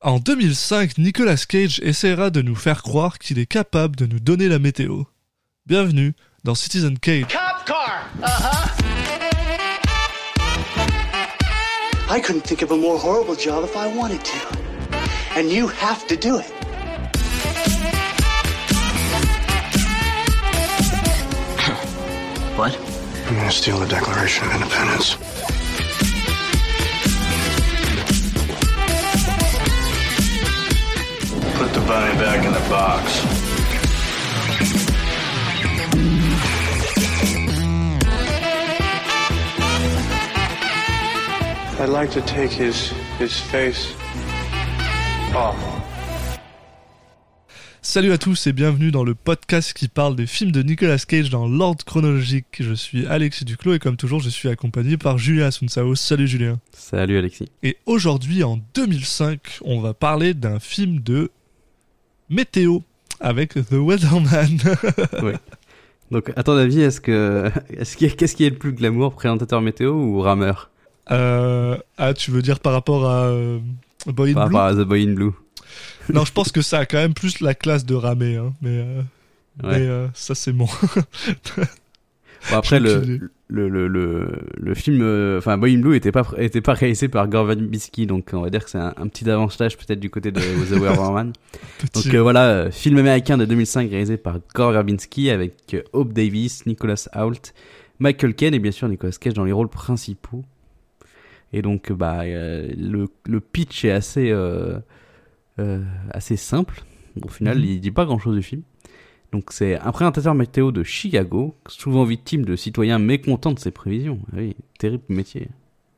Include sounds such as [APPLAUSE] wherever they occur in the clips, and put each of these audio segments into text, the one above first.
En 2005, Nicolas Cage essaiera de nous faire croire qu'il est capable de nous donner la météo. Bienvenue dans Citizen Cage. Cop car. Uh-huh. I couldn't think of a more horrible job if I wanted to. And you have to do it. What? I'm gonna steal the Declaration of Independence? Put the bunny back in the box. I'd like to take his his face off. Salut à tous et bienvenue dans le podcast qui parle des films de Nicolas Cage dans l'ordre chronologique. Je suis Alexis Duclos et comme toujours je suis accompagné par Julien Asunsao. Salut Julien. Salut Alexis. Et aujourd'hui en 2005, on va parler d'un film de météo avec The Weatherman. [LAUGHS] Oui. Donc, à ton avis, est-ce que, est-ce qu'il qu'est-ce qui est le plus glamour, présentateur météo ou rameur? Euh, ah, tu veux dire par rapport à euh, Boy in par Blue? rapport à The Boy in Blue [LAUGHS] Non, je pense que ça a quand même plus la classe de Ramé, hein, mais, euh, Ouais. mais, ça c'est bon. Bon, après, le. Le, le, le, le film, euh, enfin, Boy in Blue était pas, était pas réalisé par Gore Verbinski, donc on va dire que c'est un, un petit avantage peut-être du côté de [LAUGHS] The. Petit. Donc euh, voilà, euh, film américain de 2005 réalisé par Gore Verbinski avec euh, Hope Davis, Nicholas Hoult, Michael Caine et bien sûr Nicolas Cage dans les rôles principaux. Et donc euh, bah euh, le, le pitch est assez euh, euh, assez simple. Au final, Mhm. il dit pas grand-chose du film. Donc c'est un présentateur météo de Chicago, souvent victime de citoyens mécontents de ses prévisions. Ah oui, terrible métier.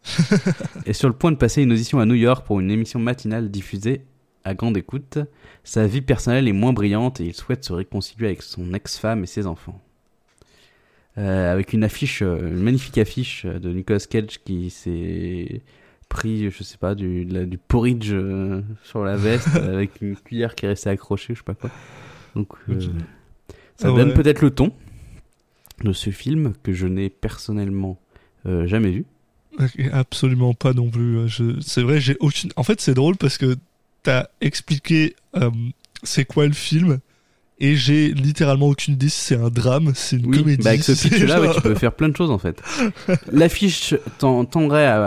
[LAUGHS] et sur le point de passer une audition à New York pour une émission matinale diffusée à grande écoute, sa vie personnelle est moins brillante et il souhaite se réconcilier avec son ex-femme et ses enfants. Euh, avec une affiche, euh, une magnifique affiche de Nicolas Cage qui s'est pris, je sais pas, du, de la- du porridge euh, sur la veste [LAUGHS] avec une cuillère qui est restée accrochée, je sais pas quoi. Donc, euh. Ça donne peut-être le ton de ce film que je n'ai personnellement euh, jamais vu. Absolument pas non plus. Je... C'est vrai, j'ai aucune. En fait, c'est drôle parce que t'as expliqué euh, c'est quoi le film et j'ai littéralement aucune idée si c'est un drame, c'est une Oui, comédie. bah avec ce [LAUGHS] ouais, genre- tu peux faire plein de choses en fait. [LAUGHS] L'affiche tend- tendrait à,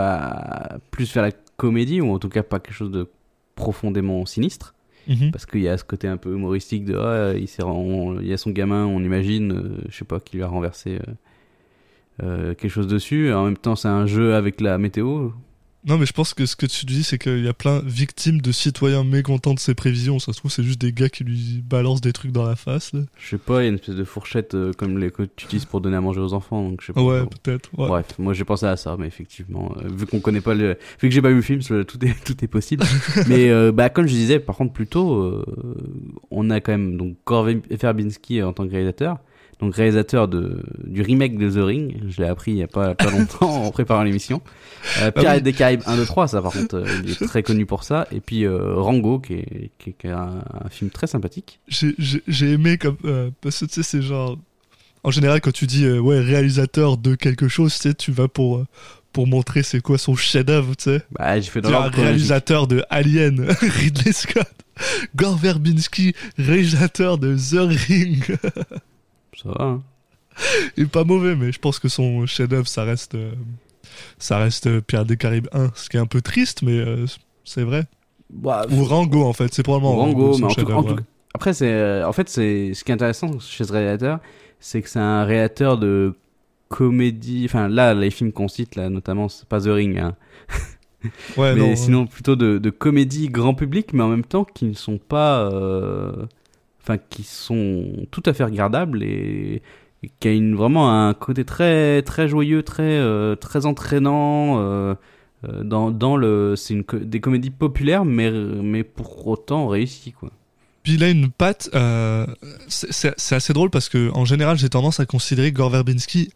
à plus vers la comédie, ou en tout cas pas quelque chose de profondément sinistre, Mhm. parce qu'il y a ce côté un peu humoristique de ah, il, ren- il y a son gamin, on imagine, euh, je sais pas, qui lui a renversé euh, euh, quelque chose dessus. En même temps, c'est un jeu avec la météo. Non, mais je pense que ce que tu dis, c'est qu'il y a plein de victimes de citoyens mécontents de ses prévisions. Ça se trouve, c'est juste des gars qui lui balancent des trucs dans la face. Là. Je sais pas, il y a une espèce de fourchette euh, comme les que tu utilises pour donner à manger aux enfants, donc je sais pas. Ouais, peut-être. ouais. Bref, moi j'ai pensé à ça, mais effectivement, euh, vu qu'on connaît pas le, vu que j'ai pas vu le film, tout est [LAUGHS] tout est possible. [LAUGHS] mais euh, bah comme je disais, par contre plus tôt, on a quand même donc Gore Verbinski en tant que réalisateur, donc réalisateur de du remake de The Ring. Je l'ai appris il y a pas pas longtemps [LAUGHS] en préparant l'émission. Euh, Pirates Ah oui. des Caraïbes 1, 2, 3, ça par contre, euh, il est [LAUGHS] très connu pour ça. Et puis euh, Rango, qui est qui est, qui est un, un film très sympathique. J'ai- J'ai j'ai aimé comme. euh, parce que tu sais, c'est genre. En général, quand tu dis ouais, réalisateur de quelque chose, tu sais, tu vas pour. pour montrer c'est quoi son chef-d'œuvre, tu sais. Bah, j'ai fait dans chronologique. réalisateur de Alien, [LAUGHS] Ridley Scott. Gore Verbinski, réalisateur de The Ring. Ça va. Hein. Il est pas mauvais, mais je pense que son chef-d'œuvre, ça reste. euh, ça reste euh, Pierre des Caraïbes 1. Ce qui est un peu triste, mais euh, c'est vrai. Bah, Ou Rango, en fait. C'est probablement Rango, son mais en tout, chef-d'œuvre, en tout- ouais. après c'est euh, en fait c'est ce qui est intéressant chez ce réalisateur, c'est que c'est un réalisateur de comédie. Enfin là, les films qu'on cite là, notamment, c'est pas The Ring, hein, Ouais, [LAUGHS] mais non, sinon plutôt de, de comédie grand public, mais en même temps qui ne sont pas, euh, enfin qui sont tout à fait regardables et, qui a une vraiment un côté très très joyeux, très euh, très entraînant. euh, euh, dans, dans le c'est une des comédies populaires mais mais pour autant réussies quoi Puis il a une patte. c'est assez drôle parce que en général, j'ai tendance à considérer Gore Verbinski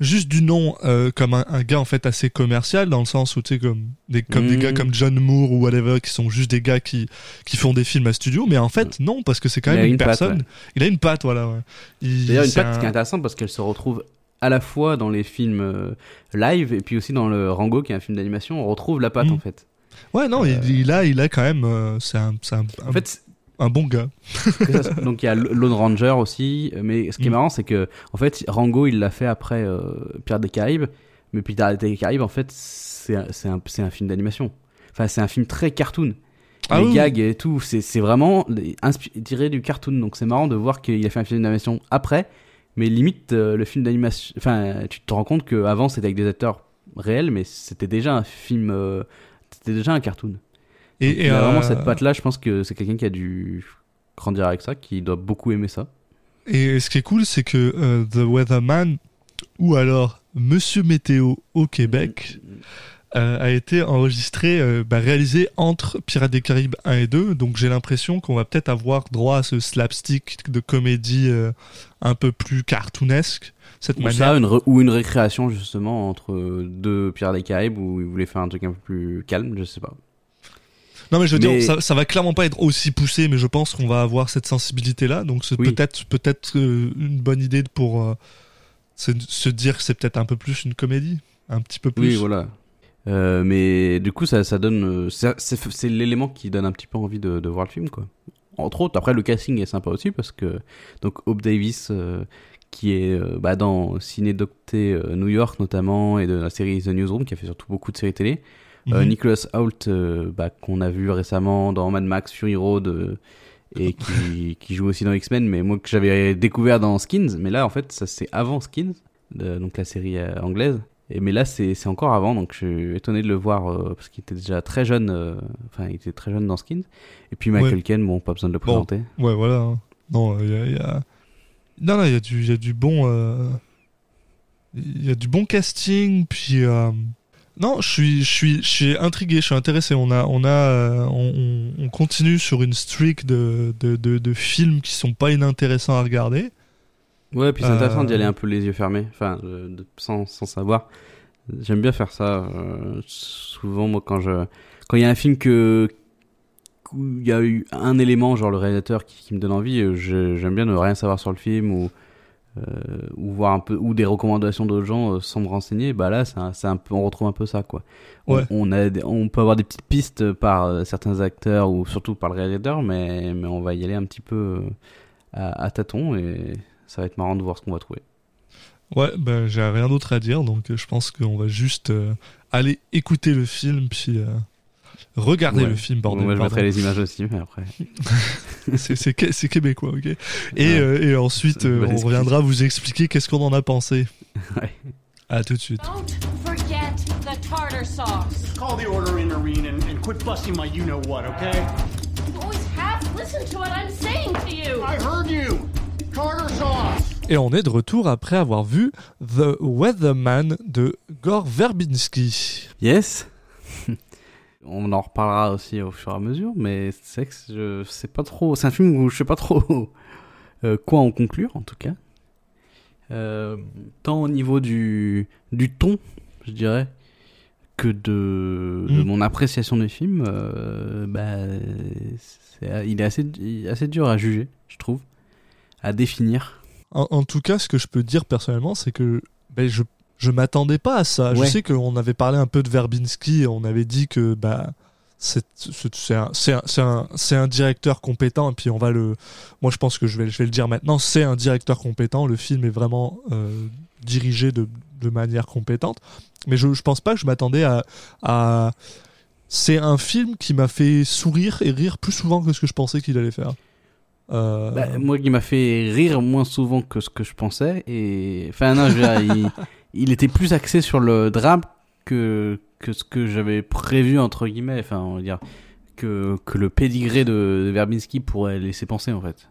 juste du nom euh, comme un, un gars en fait assez commercial dans le sens où tu sais comme des comme des gars comme John Moore ou whatever qui sont juste des gars qui qui font des films à studio. Mais en fait, non parce que c'est quand même a une, patte, personne. ouais. Il a une patte, voilà. Ouais. Il- D'ailleurs, une patte un- qui est intéressante parce qu'elle se retrouve à la fois dans les films euh, live et puis aussi dans le Rango qui est un film d'animation. On retrouve la patte Mm. en fait. Ouais, non, il, il a, il a quand même. euh, c'est un, un, En fait, un bon gars. ça- donc il y a Lone Ranger aussi, mais ce qui est Mm. marrant, c'est que en fait, Rango, il l'a fait après euh, Pirates des Caraïbes, mais Pirates des Caraïbes, en fait, c'est un, un, un film d'animation. Enfin, c'est un film très cartoon. Ah les oui, gags et tout, c'est vraiment tiré du cartoon. Donc c'est marrant de voir qu'il a fait un film d'animation après, mais limite euh, le film d'animation. Enfin, tu te rends compte qu'avant c'était avec des acteurs réels, mais c'était déjà un film. euh, c'était déjà un cartoon. Et, il a euh, vraiment cette patte-là. Je pense que c'est quelqu'un qui a dû grandir avec ça, qui doit beaucoup aimer ça. Et ce qui est cool, c'est que euh, The Weatherman, ou alors Monsieur Météo au Québec, euh, a été enregistré, euh, bah, réalisé entre Pirates des Caraïbes 1 et 2. Donc j'ai l'impression qu'on va peut-être avoir droit à ce slapstick de comédie euh, un peu plus cartoonesque. Cette Ou manière. ça, une ou une récréation justement entre deux Pirates des Caraïbes où ils voulaient faire un truc un peu plus calme, je sais pas. Non mais je veux Mais- dire, ça, ça va clairement pas être aussi poussé, mais je pense qu'on va avoir cette sensibilité-là. Donc c'est Oui. peut-être peut-être euh, une bonne idée pour euh, se, se dire que c'est peut-être un peu plus une comédie, un petit peu plus. Oui, voilà. Euh, mais du coup, ça, ça donne. c'est- l'élément qui donne un petit peu envie de, de voir le film, quoi. Entre autres, après, le casting est sympa aussi parce que. Donc, Hope Davis, euh, qui est bah, dans Ciné Docté New York notamment, et de la série The Newsroom, qui a fait surtout beaucoup de séries télé. Euh, Mhm. Nicholas Hoult, euh, bah, qu'on a vu récemment dans Mad Max Fury Road. euh, et qui, [LAUGHS] qui joue aussi dans X-Men, mais moi que j'avais découvert dans Skins, mais là en fait ça c'est avant Skins, de- donc la série euh, anglaise. Et mais là c'est encore avant, donc je suis étonné de le voir euh, parce qu'il était déjà très jeune, euh, enfin il était très jeune dans Skins. Et puis Michael Ouais. Caine, bon pas besoin de le Bon. présenter. Ouais, voilà. hein. Non, il y a, il y a- Non, non, il y a du, il y a du bon, il y a du bon casting, puis. Euh, Non, je suis, je suis, je suis intrigué, je suis intéressé. On a, on a, euh, on, on- on continue sur une streak de, de, de, de films qui sont pas inintéressants à regarder. Ouais, puis c'est Euh, intéressant d'y aller un peu les yeux fermés, enfin sans, sans savoir. J'aime bien faire ça. euh, souvent moi quand je quand il y a un film que où il y a eu un élément genre le réalisateur qui, qui me donne envie, euh, j'aime bien ne rien savoir sur le film ou euh, ou voir un peu ou des recommandations d'autres gens euh, sans me renseigner. Bah là c'est un, un peu on retrouve un peu ça quoi. On- Ouais. On, a des- on peut avoir des petites pistes par euh, certains acteurs ou surtout par le réalisateur, mais mais on va y aller un petit peu euh, à, à tâtons et ça va être marrant de voir ce qu'on va trouver. Ouais, ben j'ai rien d'autre à dire, donc je pense qu'on va juste aller écouter le film, puis Ouais. le film, bordel. Moi, je mettrai les images aussi, mais après. [LAUGHS] C'est- C'est qué- c'est québécois, ok. Et, Ouais. euh, et ensuite, euh, on reviendra vous expliquer qu'est-ce qu'on en a pensé. [LAUGHS] Ouais. À tout de suite. Don't forget the tartar sauce. Call the order in, Irene, and, and quit busting my you know what, okay? You always have to listen to what I'm saying to you. I heard you! Tartar sauce! Et on est de retour après avoir vu The Weatherman de Gore Verbinski. Yes. On en reparlera aussi au fur et à mesure, mais c'est que je sais pas trop. C'est un film où je sais pas trop [LAUGHS] euh, quoi en conclure, en tout cas. Euh, tant au niveau du, du ton, je dirais, que de, de Mm. mon appréciation du film, euh, bah, il est assez, assez dur à juger, je trouve, à définir. En, en tout cas, ce que je peux dire personnellement, c'est que ben, je je m'attendais pas à ça. Je sais qu'on avait parlé un peu de Verbinski, et on avait dit que bah c'est un, directeur compétent et puis on va le moi je pense que je vais, je vais le dire maintenant c'est un directeur compétent le film est vraiment euh, dirigé de, de manière compétente mais je, je pense pas que je m'attendais à, à c'est un film qui m'a fait sourire et rire plus souvent que ce que je pensais qu'il allait faire Euh, Bah, moi, qui m'a fait rire moins souvent que ce que je pensais. Et enfin, non, je veux dire, il, [LAUGHS] il était plus axé sur le drame que que ce que j'avais prévu entre guillemets. Enfin, on va dire que que le pédigré de, de Verbinski pourrait laisser penser en fait.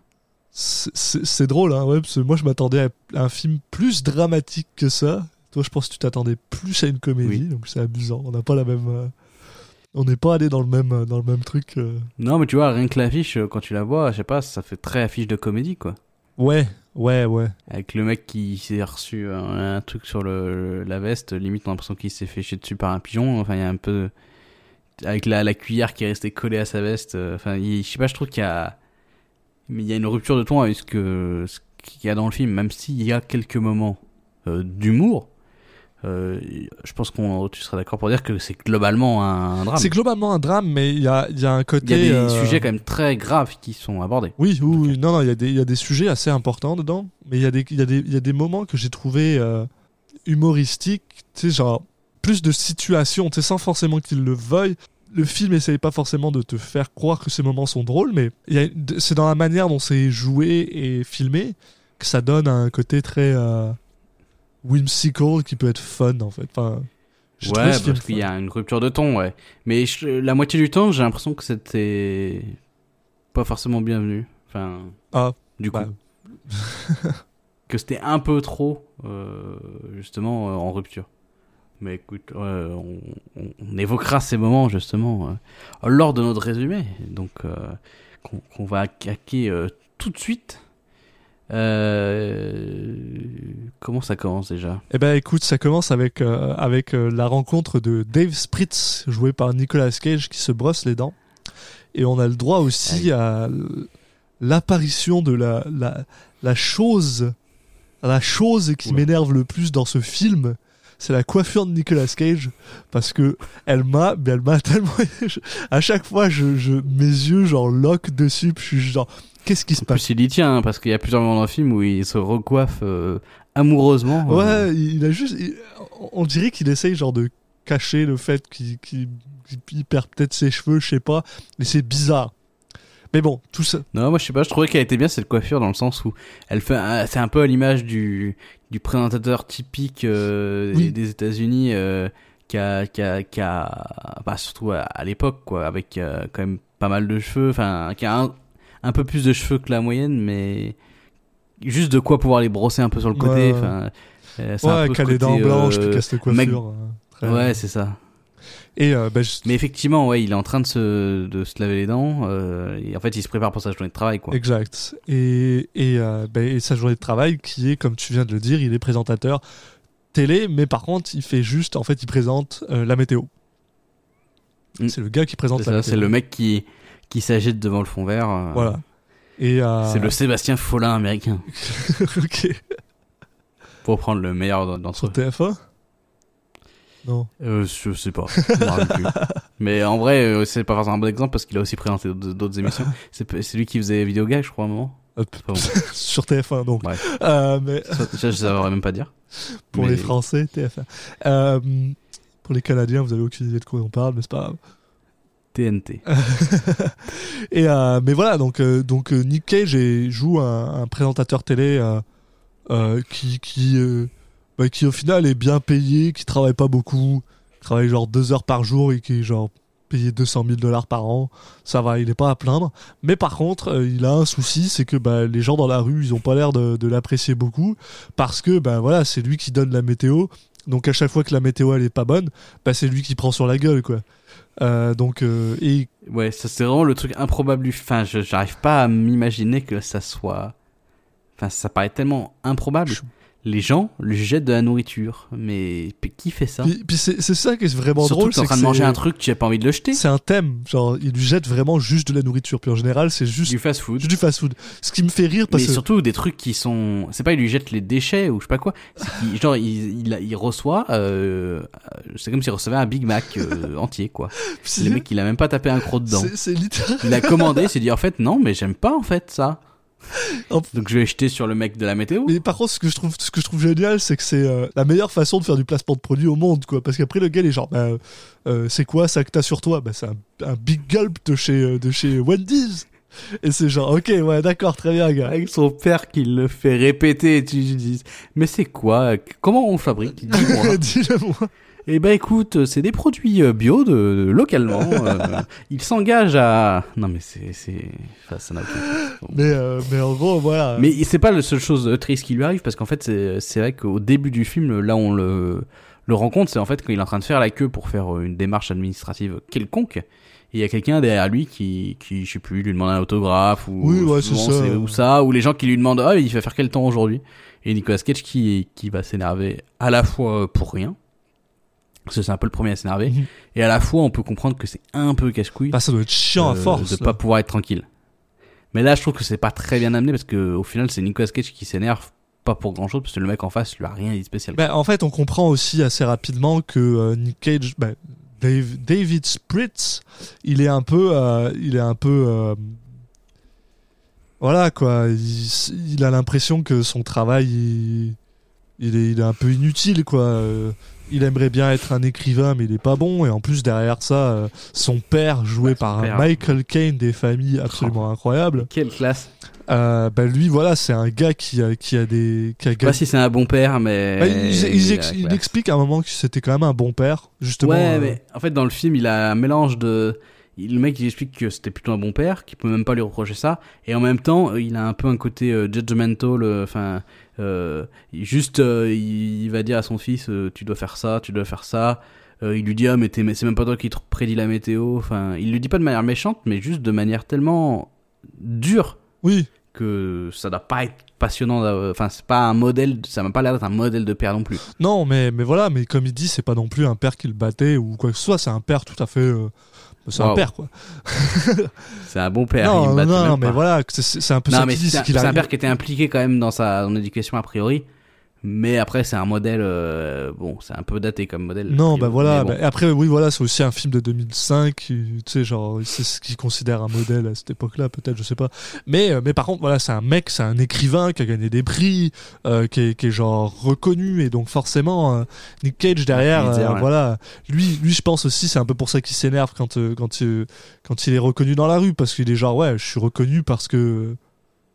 C'est- drôle, hein, ouais, parce que moi je m'attendais à un film plus dramatique que ça. Toi, je pense que tu t'attendais plus à une comédie, Oui. donc c'est amusant. On n'a pas la même. euh, On n'est pas allé dans le même euh, dans le même truc. euh. Non, mais tu vois, rien que l'affiche, quand tu la vois, je sais pas, ça fait très affiche de comédie quoi. Ouais, ouais, ouais. Avec le mec qui s'est reçu un, un truc sur le, la veste, limite on a l'impression qu'il s'est fait chier dessus par un pigeon. Enfin, il y a un peu. Avec la, cuillère qui est restée collée à sa veste. euh, Enfin, je sais pas, je trouve qu'il y a. Mais il y a une rupture de ton avec ce qu'il y a dans le film, même s'il y a quelques moments euh, d'humour. Euh, je pense qu'on tu seras d'accord pour dire que c'est globalement un, un drame. C'est globalement un drame, mais il y a, y a un côté. Il y a des euh, sujets quand même très graves qui sont abordés. Oui, oui, oui. non, non, il y, a des- il y a des sujets assez importants dedans, mais il y, a des- y, a des- il y a des moments que j'ai trouvé euh, humoristiques, tu sais, genre plus de situations, tu sais, sans forcément qu'ils le veuillent. Le film essaye pas forcément de te faire croire que ces moments sont drôles, mais c'est dans la manière dont c'est joué et filmé que ça donne un côté très euh, whimsical qui peut être fun en fait. Enfin, Ouais, parce qu'il y a une rupture de ton, ouais. Mais je- la moitié du temps, j'ai l'impression que c'était pas forcément bienvenu. Enfin, Ah, du coup, bah, [LAUGHS] que c'était un peu trop, euh, justement, euh, en rupture. Mais écoute, euh, on, évoquera ces moments, justement, lors de notre résumé. Donc, qu'on va attaquer tout de suite. Euh, comment ça commence déjà? Eh ben écoute, ça commence avec, euh, avec euh, la rencontre de Dave Spritz, joué par Nicolas Cage, qui se brosse les dents. Et on a le droit aussi à l'apparition de la, la, la chose, la chose qui m'énerve le plus dans ce film, c'est la coiffure de Nicolas Cage, parce que elle m'a, elle m'a [LAUGHS] tellement, à chaque fois, je, je, mes yeux genre lock dessus, puis je suis genre, qu'est-ce qui se passe il y tient, hein, parce qu'il y a plusieurs moments dans le film où il se recoiffe euh, amoureusement. euh, Ouais, il a juste. il- on dirait qu'il essaye genre de cacher le fait qu'il perd peut-être ses cheveux, je sais pas. Mais c'est bizarre. Mais bon, tout ça. Non, moi je sais pas, je trouvais qu'elle était bien cette coiffure dans le sens où elle fait, c'est un peu à l'image du du présentateur typique euh, Oui. des États-Unis euh, qui a qui a qui a bah, surtout à, à l'époque quoi, avec euh, quand même pas mal de cheveux, enfin qui a un, un peu plus de cheveux que la moyenne, mais juste de quoi pouvoir les brosser un peu sur le côté, Ouais. enfin. euh, Ouais, a ce les dents blanches, euh, qui casse les mec- coiffures. euh, très- Ouais, c'est ça. Et euh, bah, Mais effectivement, ouais, il est en train de se, de se laver les dents. euh, et en fait, il se prépare pour sa journée de travail, quoi. Exact. Et, et, euh, bah, et sa journée de travail, qui est, comme tu viens de le dire, il est présentateur télé, mais par contre, il fait juste, en fait, il présente euh, la météo. Mm. C'est le gars qui présente la météo. c'est le mec qui, qui s'agite devant le fond vert. euh, Voilà. Et euh, C'est le Sébastien Follin américain. [LAUGHS] ok. Pour prendre le meilleur d'entre Sur eux. TF1 Non. Euh, je sais pas. je me rappelle plus. [LAUGHS] Mais en vrai, euh, c'est pas forcément un bon exemple parce qu'il a aussi présenté d'autres d'autres émissions. [LAUGHS] C'est c'est lui qui faisait Vidéo Gag, je crois, à un moment. Hop. Enfin bon, Sur TF1 donc. Bref. Euh, mais ça, ça, je saurais même pas dire. pour Mais- les Français, TF1. Euh, pour les Canadiens, vous avez aucune idée de quoi on parle, mais c'est pas grave. TNT. [LAUGHS] Et euh, mais voilà, donc euh, donc euh, Nick Cage joue un, présentateur télé qui qui bah, qui au final est bien payé, qui travaille pas beaucoup, travaille genre deux heures par jour et qui est genre payé 200 000 dollars par an. Ça va, il est pas à plaindre. Mais par contre, il a un souci, c'est que bah, les gens dans la rue, ils ont pas l'air de, de l'apprécier beaucoup parce que ben voilà, c'est lui qui donne la météo. Donc à chaque fois que la météo elle est pas bonne, bah, c'est lui qui prend sur la gueule quoi. Euh, donc euh, et Ouais, ça c'est vraiment le truc improbable. du- Enfin, j'arrive pas à m'imaginer que ça soit. Enfin, ça paraît tellement improbable. Je- Les gens lui jettent de la nourriture, mais qui fait ça? Puis, puis c'est c'est ça qui est vraiment Surtout drôle, que t'es en c'est train que de manger c'est- un truc, tu as pas envie de le jeter. C'est un thème, genre il lui jette vraiment juste de la nourriture. Puis en général, c'est juste Du fast food. juste du fast-food. Ce qui me fait rire parce Mais que surtout des trucs qui sont. C'est pas il lui jette les déchets ou je sais pas quoi. C'est qu'il- [LAUGHS] genre il, il, il reçoit. Euh... C'est comme s'il recevait un Big Mac euh, [LAUGHS] entier quoi. c'est Le mec il a même pas tapé un croc dedans. c'est- c'est littéral. Il a commandé, il s'est dit [LAUGHS] en fait non mais j'aime pas en fait ça. Donc je vais jeter sur le mec de la météo. Mais par contre, ce que je trouve, ce que je trouve génial, c'est que c'est euh, la meilleure façon de faire du placement de produit au monde, quoi. Parce qu'après, le gars, il est genre, bah, euh, c'est quoi ça que t'as sur toi? Bah, c'est un, un big gulp de chez, euh, de chez Wendy's. Et c'est genre, ok, ouais, d'accord, très bien, gars. Avec son père qui le fait répéter, et tu dis mais c'est quoi? Comment on fabrique? [LAUGHS] Dis-le-moi. Eh ben écoute, c'est des produits euh, bio de, de- localement. [LAUGHS] euh, il s'engage à. Non mais c'est c'est. Enfin, ça n'a aucun sens. [LAUGHS] Mais, euh, mais en gros, voilà. Mais c'est pas la seule chose triste qui lui arrive parce qu'en fait c'est c'est vrai qu'au début du film là on le le rencontre c'est en fait quand il est en train de faire la queue pour faire euh, une démarche administrative quelconque et il y a quelqu'un derrière lui qui qui je sais plus lui demande un autographe ou Oui, ouais, c'est ça. ou ça ou les gens qui lui demandent ah il va faire quel temps aujourd'hui? Et Nicolas Cage qui qui va s'énerver à la fois pour rien parce que c'est un peu le premier à s'énerver Mhm. et à la fois on peut comprendre que c'est un peu cache-couille Bah, ça doit être chiant à euh, force. de pas pouvoir être tranquille. Mais là, je trouve que c'est pas très bien amené parce que au final, c'est Nicolas Cage qui s'énerve pas pour grand chose parce que le mec en face lui a rien dit de spécial. Ben, en fait, on comprend aussi assez rapidement que euh, Nick Cage, Dave- David Spritz, il est un peu, euh, il est un peu, euh, voilà quoi. Il, il a l'impression que son travail, il, il est, il est un peu inutile quoi. Il aimerait bien être un écrivain, mais il est pas bon. Et en plus derrière ça, euh, son père, joué par père. Michael Caine, des familles absolument incroyables. Quelle classe. Euh, ben lui, voilà, c'est un gars qui a, qui a des, qui a Je sais pas si c'est un bon père, mais. bah, il, il- il a ex- la il classe. explique à un moment que c'était quand même un bon père, justement. Ouais, euh, mais en fait, dans le film, il a un mélange de. Le mec, il explique que c'était plutôt un bon père, qu'il peut même pas lui reprocher ça, et en même temps, il a un peu un côté euh, judgmental, enfin, euh, juste, euh, il, il va dire à son fils, euh, tu dois faire ça, tu dois faire ça. Euh, il lui dit, ah, mais, c'est même pas toi qui te prédit la météo. Enfin, il lui dit pas de manière méchante, mais juste de manière tellement dure Oui, que ça doit pas être passionnant. Enfin, c'est pas un modèle, ça m'a pas l'air d'être un modèle de père non plus. non, mais, mais voilà, mais comme il dit, c'est pas non plus un père qui le battait ou quoi que ce soit, c'est un père tout à fait. euh, c'est un Wow. père, quoi. [LAUGHS] C'est un bon père. non, non, non, mais pas. voilà, c'est- un peu Non, ça mais qu'il dit, c'est un, un père qui était impliqué quand même dans sa son éducation a priori. Mais après, c'est un modèle. euh, bon, c'est un peu daté comme modèle. Non, bah voilà. bon. bah, après, oui, voilà, c'est aussi un film de 2005. qui, Tu sais, genre, c'est ce qu'il considère un modèle à cette époque-là, peut-être, je sais pas. Mais, euh, mais par contre, voilà, c'est un mec, c'est un écrivain qui a gagné des prix, euh, qui, est, qui est genre reconnu, et donc forcément, euh, Nick Cage derrière, euh, ouais. voilà, lui, lui, je pense aussi, c'est un peu pour ça qu'il s'énerve quand, quand, quand il est reconnu dans la rue, parce qu'il est genre, ouais, je suis reconnu parce que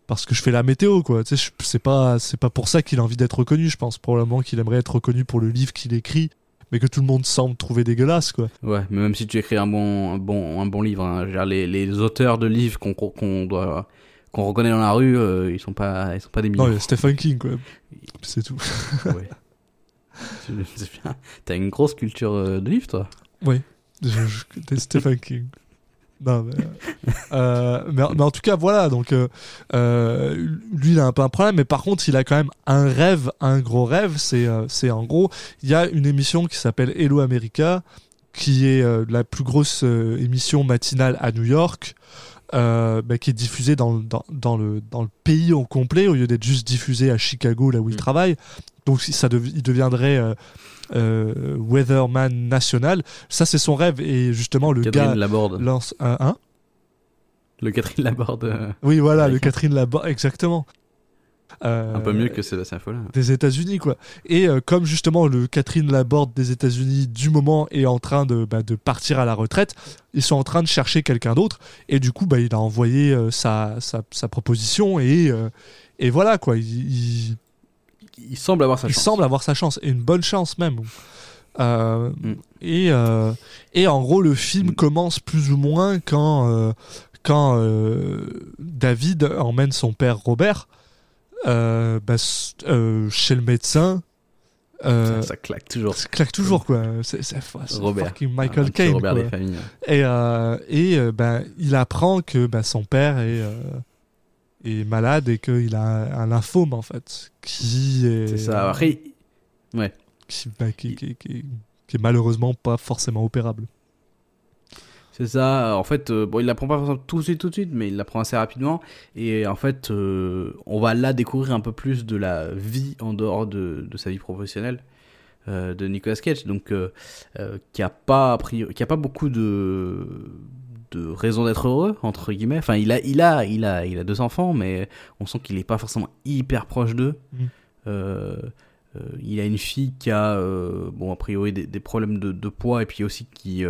parce que je fais la météo quoi. Tu sais je- c'est pas c'est pas pour ça qu'il a envie d'être reconnu je pense. Probablement qu'il aimerait être reconnu pour le livre qu'il écrit mais que tout le monde semble trouver dégueulasse quoi. Ouais, mais même si tu écris un bon, un bon, un bon livre, hein, je les, les auteurs de livres qu'on qu'on doit qu'on reconnaît dans la rue, euh, ils sont pas, ils sont pas des non millions. il y a Stephen King quoi. C'est tout. Ouais. [LAUGHS] T'as une grosse culture euh, de livres, toi? Je- je- des Stephen King non mais, euh, euh, mais, mais en tout cas voilà donc euh, lui il a un peu un problème mais par contre il a quand même un rêve un gros rêve c'est c'est en gros il y a une émission qui s'appelle Hello America qui est euh, la plus grosse émission matinale à New York bah, qui est diffusée dans, le- dans, dans le, dans le pays au complet au lieu d'être juste diffusée à Chicago là où il Mm. travaille donc ça dev- il deviendrait euh, euh, weatherman national ça c'est son rêve et justement le Catherine gars Laborde. lance un, un Le Catherine Laborde. euh, oui voilà le. Catherine Laborde exactement Euh, un peu mieux que Sébastien Follin. des États-Unis quoi. Et euh, comme justement le Catherine Laborde des États-Unis du moment est en train de, bah, de partir à la retraite, ils sont en train de chercher quelqu'un d'autre et du coup bah, il a envoyé euh, sa, sa, sa proposition et, euh, et voilà quoi. Il, il- Il semble avoir sa il chance. semble avoir sa chance et une bonne chance même. Euh, Mm. et, euh, et en gros le film Mm. commence plus ou moins quand, euh, quand euh, David emmène son père Robert euh, bah, euh, chez le médecin. Euh, ça, ça claque toujours. ça claque toujours quoi. C'est c'est- c'est Robert. fucking Un Michael Caine. Et, euh, et euh, ben, il apprend que ben, son père est, euh, est malade et qu'il a un, un lymphome en fait. Qui est, C'est ça. Après, ouais. qui, qui- qui- qui- qui est malheureusement pas forcément opérable. C'est ça. En fait, euh, bon, il l'apprend pas forcément tout de suite, tout de suite, mais il l'apprend assez rapidement. Et en fait, euh, on va là découvrir un peu plus de la vie en dehors de, de sa vie professionnelle euh, de Nicolas Cage, donc euh, euh, qui a pas a priori- qui a pas beaucoup de de raisons d'être heureux entre guillemets. Enfin, il a il a il a il a deux enfants, mais on sent qu'il est pas forcément hyper proche d'eux. Mm. Euh, euh, il a une fille qui a euh, bon a priori des, des problèmes de, de poids et puis aussi qui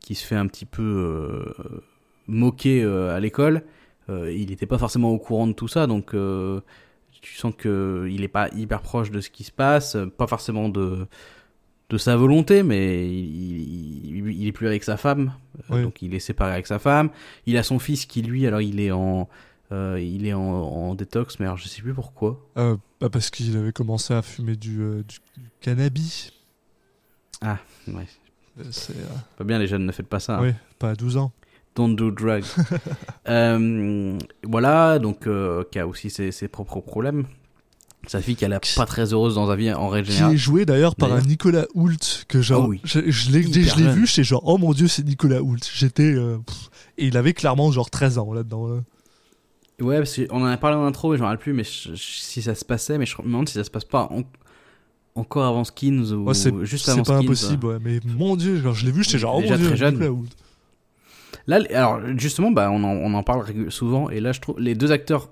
qui se fait un petit peu moquer à l'école. Il n'était pas forcément au courant de tout ça, donc tu sens que il est pas hyper proche de ce qui se passe, pas forcément de de sa volonté, mais il, il, il est plus avec sa femme, euh, Oui. donc il est séparé avec sa femme. Il a son fils qui lui, alors il est en euh, il est en, en détox, mais alors je sais plus pourquoi. Euh, bah, parce qu'il avait commencé à fumer du, euh, du, du cannabis. Ouais, Euh, C'est pas bien les jeunes, ne faites pas ça. hein. oui, pas à 12 ans. Don't do drugs. [LAUGHS] Voilà, donc qui a aussi ses, ses propres problèmes. Sa fille qui a l'air pas très heureuse dans sa vie en règle Qui générale. est joué d'ailleurs par un. Nicolas Hoult que genre Ah oui. je, je l'ai vu j'étais genre oh mon dieu c'est Nicolas Hoult j'étais euh, et il avait clairement genre 13 ans là dedans Ouais, parce qu'on en a parlé en intro, mais je me rappelle plus mais je- je- si ça se passait, mais je me demande si ça se passe pas en- encore avant Skins ou Ouais, c'est juste c'est avant pas Skins. impossible, ouais. Mais mon dieu, genre, je l'ai vu, j'étais genre, oh mon dieu, jeune. Nick Loud. Là, alors justement, bah, on, en, on en parle souvent, et là, je trouve les deux acteurs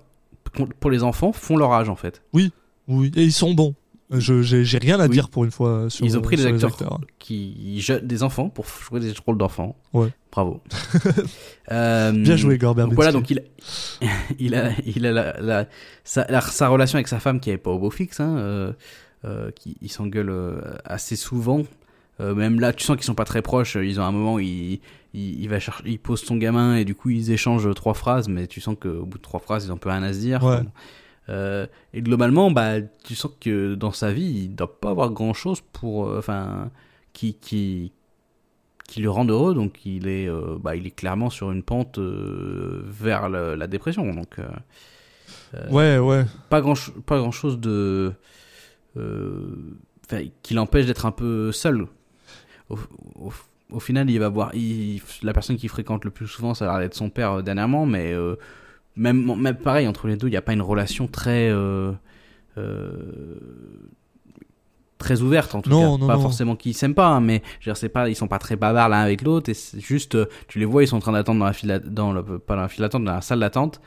pour les enfants font leur âge en fait. Oui, et ils sont bons. Je j'ai rien à Oui. dire pour une fois sur Ils ont pris des les acteurs, qui des enfants pour jouer des rôles d'enfants. Ouais. Bravo. [LAUGHS] Euh, Bien joué, donc voilà, donc il, [LAUGHS] il a, il a la, la- sa, la- sa relation avec sa femme qui est pas au beau fixe, hein, euh, euh, qui il s'engueule euh, assez souvent. Même là, tu sens qu'ils sont pas très proches. Ils ont un moment, où il, il, il va chercher, il pose son gamin et du coup ils échangent trois phrases, mais tu sens qu'au bout de trois phrases, ils ont plus rien à se dire. Ouais. Euh, et globalement, bah, tu sens que dans sa vie, il doit pas avoir grand chose pour, euh, enfin, qui, qui, qui le rende heureux. Donc, il est, euh, bah, il est clairement sur une pente vers la dépression. Donc, Ouais, ouais. pas grand, pas grand chose de, qui l'empêche d'être un peu seul. Au, au- au final, il va voir, il- la personne qui fréquente le plus souvent, ça a l'air d'être son père dernièrement, mais même, même pareil entre les deux, il n'y a pas une relation très, euh, euh, très ouverte en tout Non, cas. non, pas non. forcément qu'ils s'aiment pas, hein, mais je veux dire, c'est pas, ils sont pas très bavards l'un avec l'autre. Et c'est juste, tu les vois, ils sont en train d'attendre dans la file, d'a- dans le, pas dans la file d'attente, dans la salle d'attente.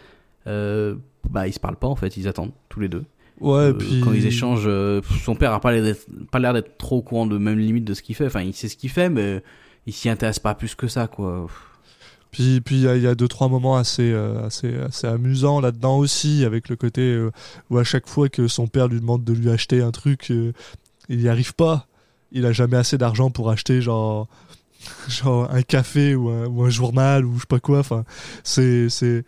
Euh, bah, ils se parlent pas en fait, ils attendent tous les deux. Ouais, Euh, puis. Quand ils échangent, euh, son père a pas l'air d'être, pas l'air d'être trop au courant de même limite de ce qu'il fait. Enfin, il sait ce qu'il fait, mais il s'y intéresse pas plus que ça, quoi. Puis il y, a- il y a deux trois moments assez euh, assez assez amusants là-dedans aussi avec le côté euh, où à chaque fois que son père lui demande de lui acheter un truc, euh, il n'y arrive pas. Il a jamais assez d'argent pour acheter genre [LAUGHS] genre un café ou un, ou un journal ou je sais pas quoi. Enfin c'est c'est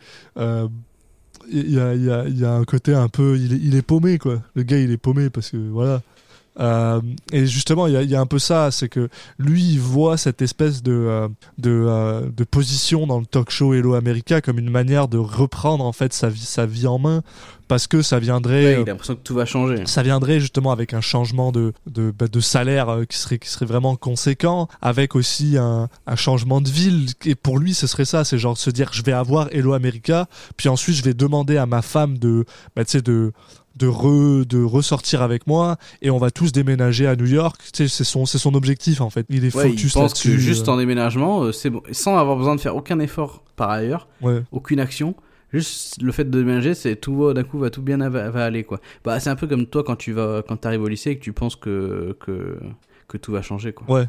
il y a, y, a, y a un côté un peu il est, il est paumé quoi le gars il est paumé parce que voilà Euh, et justement il y a, il y a un peu ça c'est que lui il voit cette espèce de euh, de, euh, de position dans le talk show Hello America comme une manière de reprendre en fait sa vie sa vie en main parce que ça viendrait Ouais, il a l'impression que tout va changer. ça viendrait justement avec un changement de, de, bah, de salaire qui, serait, qui serait vraiment conséquent, avec aussi un, un changement de ville. Et pour lui, ce serait ça, c'est genre se dire je vais avoir Hello America, puis ensuite je vais demander à ma femme de, bah, de, de, re, de ressortir avec moi, et on va tous déménager à New York. Tu sais, c'est son, c'est son objectif en fait. Il est Ouais, il focus pense que juste euh, en déménagement, euh, c'est bon, sans avoir besoin de faire aucun effort par ailleurs, ouais. aucune action. Juste le fait de déménager, c'est tout va- d'un coup va tout bien va, va aller quoi. Bah c'est un peu comme toi quand tu vas quand t'arrives au lycée et que tu penses que que que tout va changer quoi. Ouais.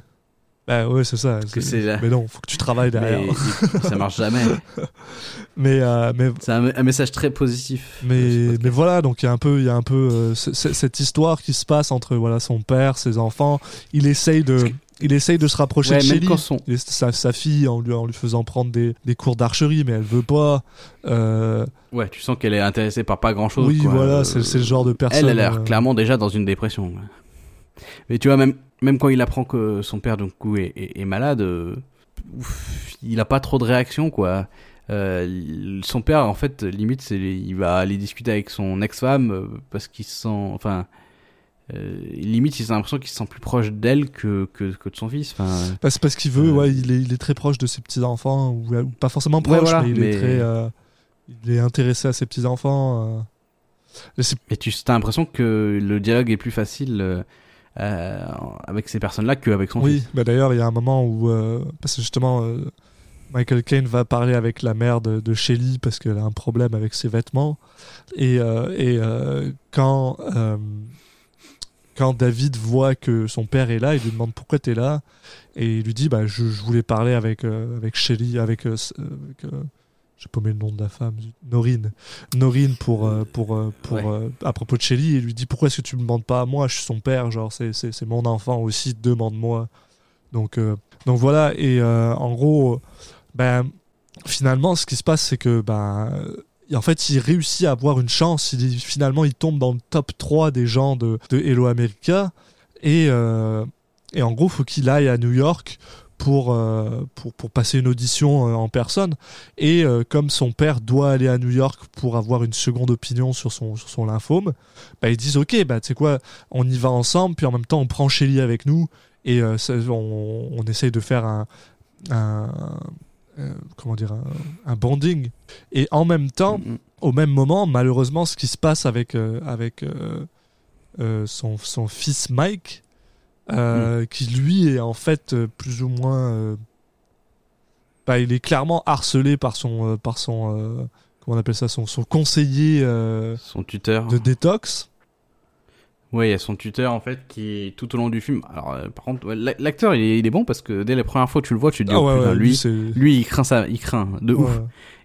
Bah ouais, c'est ça. que c'est la- Mais non, faut que tu travailles derrière. Mais ça marche jamais. [LAUGHS] Mais, euh, mais C'est un, un message très positif. euh, Mais, mais voilà, donc il y a un peu, il y a un peu euh, cette histoire qui se passe entre voilà son père, ses enfants. Il essaye de, il essaye de se rapprocher Ouais, de Shelly, son- sa, sa fille, en lui, en lui faisant prendre des, des cours d'archerie, mais elle veut pas. Euh, Ouais, tu sens qu'elle est intéressée par pas grand chose. oui, voilà, c'est c'est le genre de personne. Elle a l'air euh, clairement déjà dans une dépression. Mais tu vois, même, même quand il apprend que son père donc, coup, est, est- est malade, euh, ouf, il a pas trop de réaction, quoi. Euh, son père, en fait, limite, c'est, il va aller discuter avec son ex-femme euh, parce qu'il se sent. Enfin. euh, limite, il a l'impression qu'il se sent plus proche d'elle que, que, que de son fils. Enfin, bah, c'est parce qu'il veut, ouais, il est, il est très proche de ses petits enfants, ou, ou pas forcément proche, voilà, mais il mais- est très, il est intéressé à ses petits enfants. Et c'est Et tu as l'impression que le dialogue est plus facile euh, avec ces personnes-là qu'avec son Oui, fils. bah d'ailleurs, il y a un moment où, euh, parce que justement, euh, Michael Caine va parler avec la mère de, de Shelly parce qu'elle a un problème avec ses vêtements. Et, et quand, quand David voit que son père est là, il lui demande pourquoi tu es là. Et il lui dit, bah, je, je voulais parler avec, avec Shelly, avec. J'ai paumé le nom de la femme. Norine. Norine pour, euh, pour, euh, pour, Ouais. euh, à propos de Shelly. Et il lui dit pourquoi est-ce que tu me demandes pas à moi Je suis son père, genre c'est, mon enfant aussi, demande-moi. Donc, donc voilà, et en gros, ben, finalement, ce qui se passe, c'est que ben, en fait, il réussit à avoir une chance. Il, finalement, il tombe dans le top 3 des gens de, de Hello America. Et, et en gros, faut qu'il aille à New York pour, euh, pour, pour passer une audition euh, en personne. Et euh, comme son père doit aller à New York pour avoir une seconde opinion sur son, sur son lymphome, bah, ils disent Ok, bah, tu sais quoi, on y va ensemble, puis en même temps, on prend Shelly avec nous et ça- on, on essaye de faire un, un, comment dire, un, un bonding. Et en même temps, Mm, au même moment, malheureusement, ce qui se passe avec, avec son, son fils Mike, euh, qui lui est en fait euh, plus ou moins. euh, bah, il est clairement harcelé par son. euh, par son euh, comment on appelle ça Son, son conseiller euh, Son tuteur. de détox. Ouais, il y a son tuteur en fait qui tout au long du film. Alors euh, par contre, ouais, l'acteur il est, il est bon parce que dès la première fois que tu le vois, tu te dis Ah oh, ouais, putain, ouais, lui, lui il craint ça, il craint de ouf.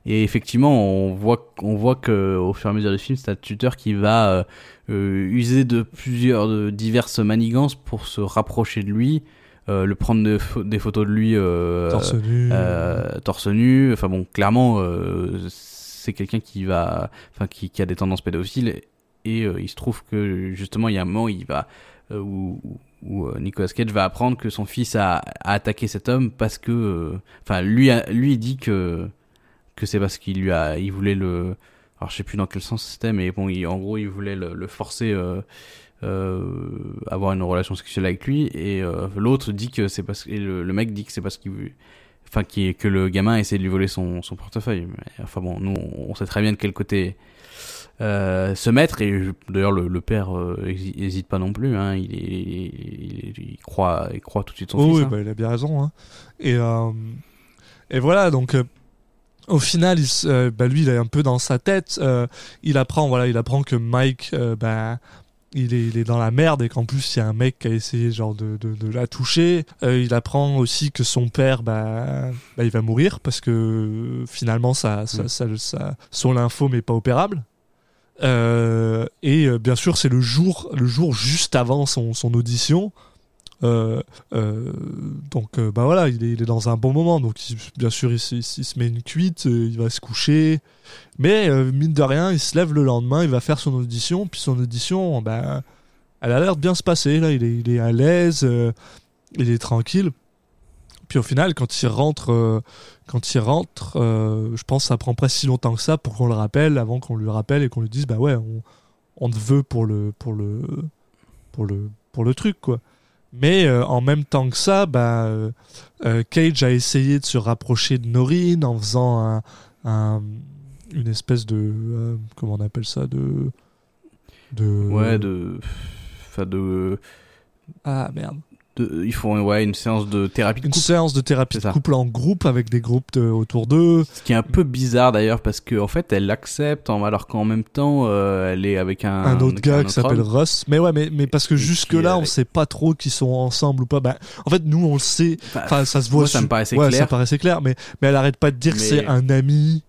Et effectivement, on voit, on voit que au fur et à mesure du film, c'est un tuteur qui va euh, euh, user de plusieurs, de diverses manigances pour se rapprocher de lui, euh, le prendre des, pho- des photos de lui Torse nu. torse nu. Enfin bon, clairement, c'est quelqu'un qui va, enfin qui, qui a des tendances pédophiles. Et euh, il se trouve que justement, il y a un moment, il va euh, où, où euh, Nicolas Cage va apprendre que son fils a, attaqué cet homme parce que, enfin, lui, a- lui dit que que c'est parce qu'il lui a, il voulait le, alors je sais plus dans quel sens c'était, mais bon, en gros, il voulait le, le forcer. Avoir une relation sexuelle avec lui et l'autre dit que c'est parce que le, mec dit que c'est parce qu'il enfin qui que le gamin essaie de lui voler son, son portefeuille enfin bon nous on sait très bien de quel côté euh, se mettre et d'ailleurs le, le père euh, hési- hésite pas non plus hein, il, est, il, est- il croit il croit tout de suite son Oh fils oui, hein. bah, il a bien raison. hein. Et, euh, et voilà, donc euh, au final, il, euh, bah, lui, il est un peu dans sa tête. euh, il apprend, voilà, il apprend que Mike, euh, bah, il est, il est dans la merde et qu'en plus, il y a un mec qui a essayé genre de, de, de la toucher. Euh, il apprend aussi que son père, bah, bah, il va mourir parce que euh, finalement, ça, ça, Mm. ça, ça- son lymphome est pas opérable. Euh, et euh, bien sûr, c'est le jour, le jour juste avant son, audition. Euh, donc bah voilà, il est, dans un bon moment. Donc bien sûr, il, se- met une cuite, il va se coucher. Mais mine de rien, il se lève le lendemain, il va faire son audition. Puis son audition, bah, elle a l'air de bien se passer. Là, il est, est à l'aise, il est tranquille. Puis au final, quand il rentre, euh, quand il rentre, euh, je pense que ça prend pas si longtemps que ça pour qu'on le rappelle, avant qu'on lui rappelle et qu'on lui dise bah ouais, on, on te veut pour le, pour le, pour le, pour le truc quoi. Mais euh, en même temps que ça, bah, Cage a essayé de se rapprocher de Noreen en faisant un, un- une espèce de comment on appelle ça de de ouais de enfin de, ah merde de ils font ouais une séance de thérapie de une couple. séance de thérapie de couple en groupe avec des groupes de- autour d'eux. Ce qui est un peu bizarre d'ailleurs parce que en fait elle l'accepte alors qu'en même temps euh, elle est avec un, un autre gars un qui s'appelle. Russ. Mais ouais mais, mais parce que Et jusque qui, là euh, on sait pas trop qu'ils sont ensemble ou pas. Bah, en fait nous on le sait. Enfin, ça se voit moi, ça me paraissait ouais, clair. ça paraissait clair mais mais elle arrête pas de dire que c'est un ami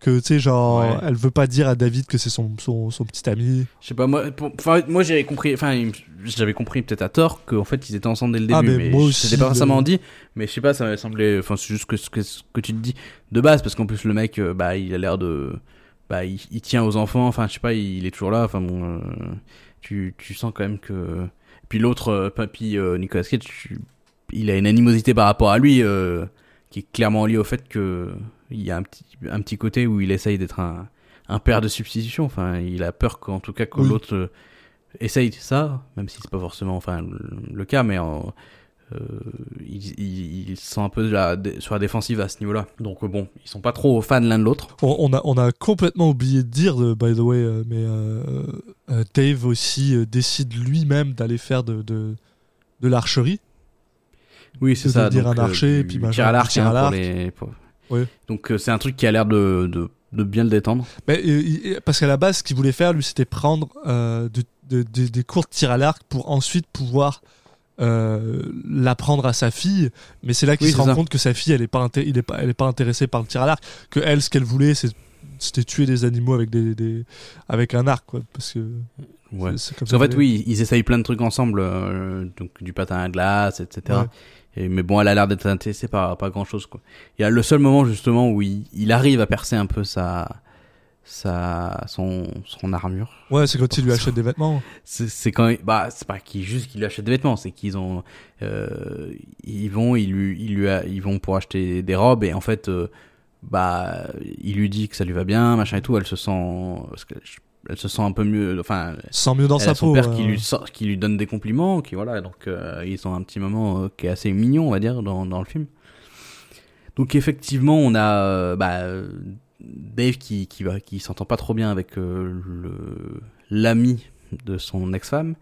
que tu sais genre Ouais. elle veut pas dire à David que c'est son, son son petit ami Je sais pas moi enfin moi j'avais compris enfin j'avais compris peut-être à tort qu'en fait ils étaient ensemble dès le début Ah, mais mais, moi je- aussi, c'était pas forcément le- dit mais je sais pas ça m'avait semblé enfin c'est juste que ce que, tu te dis de base parce qu'en plus le mec euh, bah il a l'air de bah il, il tient aux enfants enfin je sais pas il, est toujours là enfin bon euh, tu tu sens quand même que puis l'autre euh, papy euh, Nicolas Cage tu- il a une animosité par rapport à lui euh, qui est clairement liée au fait que il y a un petit un petit côté où il essaye d'être un un père de substitution enfin il a peur qu'en tout cas que Oui. l'autre euh, essaye ça même si c'est pas forcément enfin le, le cas mais en- euh, ils, ils, ils sont un peu la- sur la défensive à ce niveau-là. Donc euh, bon, ils sont pas trop fans l'un de l'autre. on, a on a complètement oublié de dire de- by the way euh, mais euh, euh, Dave aussi euh, décide lui-même d'aller faire de de, de l'archerie Oui, c'est ça. donc, un archer, du- puis machin, tir à l'arc. hein, pour les- Donc euh, c'est un truc qui a l'air de, de, de bien le détendre. Mais, euh, parce qu'à la base, ce qu'il voulait faire, lui, c'était prendre euh, de- de- de- des cours de tir à l'arc pour ensuite pouvoir euh, l'apprendre à sa fille. Mais c'est là qu'il Oui, se rend ça. compte que sa fille, elle est pas, inté- il est pas, elle est pas intéressée par le tir à l'arc. Que elle, ce qu'elle voulait, c'était tuer des animaux avec des, des- avec un arc, quoi. Parce que Ouais. comme Parce qu'en fait, oui, ils essayent plein de trucs ensemble, euh, donc du patin à glace, etc. Ouais. Et, mais bon, elle a l'air d'être intéressée par pas grand chose. Quoi. Il y a le seul moment justement où il, il arrive à percer un peu sa, sa, son, son armure. Ouais, c'est quand il lui achète des vêtements. [LAUGHS] C'est quand, bah, c'est pas qu'il juste qu'il lui achète des vêtements, c'est qu'ils ont, euh, ils vont, ils lui, ils lui, a- ils vont pour acheter des robes et en fait, euh, bah, il lui dit que ça lui va bien, machin et tout. Elle se sent, parce que je- elle se sent un peu mieux. Enfin, Sans mieux dans elle sa a son peau. père ouais. qui lui sort- qui lui donne des compliments, qui voilà, donc euh, ils ont un petit moment euh, qui est assez mignon, on va dire, dans, dans le film. Donc effectivement, on a euh, bah, euh, Dave qui qui, va- qui s'entend pas trop bien avec euh, le l'ami de son ex-femme.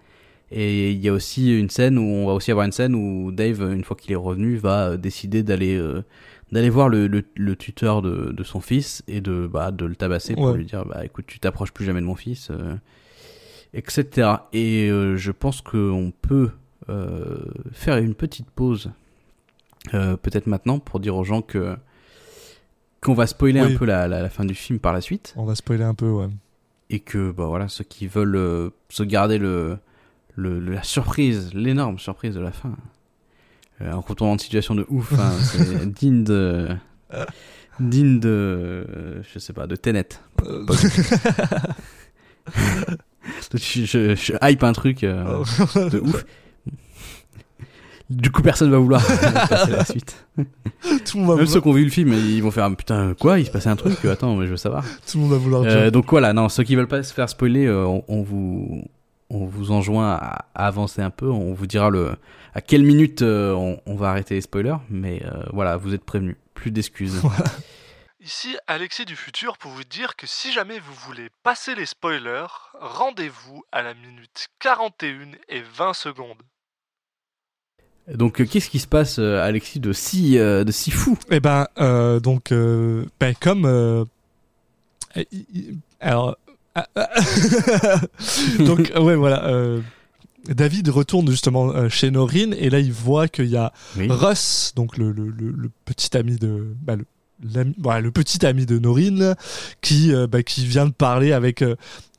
Et il y a aussi une scène où on va aussi avoir une scène où Dave, une fois qu'il est revenu, va euh, décider d'aller euh, d'aller voir le, le, le tuteur de, de son fils et de bah, de le tabasser pour Ouais. lui dire bah écoute tu t'approches plus jamais de mon fils, euh, etc. Et euh, je pense qu'on peut euh, faire une petite pause euh, peut-être maintenant pour dire aux gens que qu'on va spoiler Oui. un peu la, la, la fin du film par la suite On va spoiler un peu, ouais. et que bah voilà ceux qui veulent euh, se garder le, le, la surprise l'énorme surprise de la fin euh, un retournement de situation de ouf hein, [LAUGHS] c'est digne de digne de euh, je sais pas de Tenet. [LAUGHS] Euh, je, je, je hype un truc euh, Oh. de ouf. Du coup personne va vouloir [LAUGHS] passer à la suite. Tout, le monde va même ceux qui ont vu le film ils vont faire putain quoi il se passait un truc attends mais je veux savoir. Tout le monde va vouloir Euh, donc voilà, non, ceux qui veulent pas se faire spoiler, euh, on, on vous on vous enjoint à, à avancer un peu. On vous dira le à quelle minute euh, on, on va arrêter les spoilers, mais euh, voilà, vous êtes prévenus. Plus d'excuses. Ici Alexis du futur pour vous dire que si jamais vous voulez passer les spoilers, rendez-vous à la minute 41 et 20 secondes. Donc euh, qu'est-ce qui se passe, Alexis, de si euh, de si fou? Eh ben, euh, donc, euh, ben, comme. alors. Ah, ah, [LAUGHS] donc, ouais, voilà. euh, David retourne justement euh, chez Norine et là il voit qu'il y a Oui. Russ, donc le, le, le, le petit ami de. bah, le, l'ami- voilà, le petit ami de Norine qui, euh, bah, qui vient de parler avec.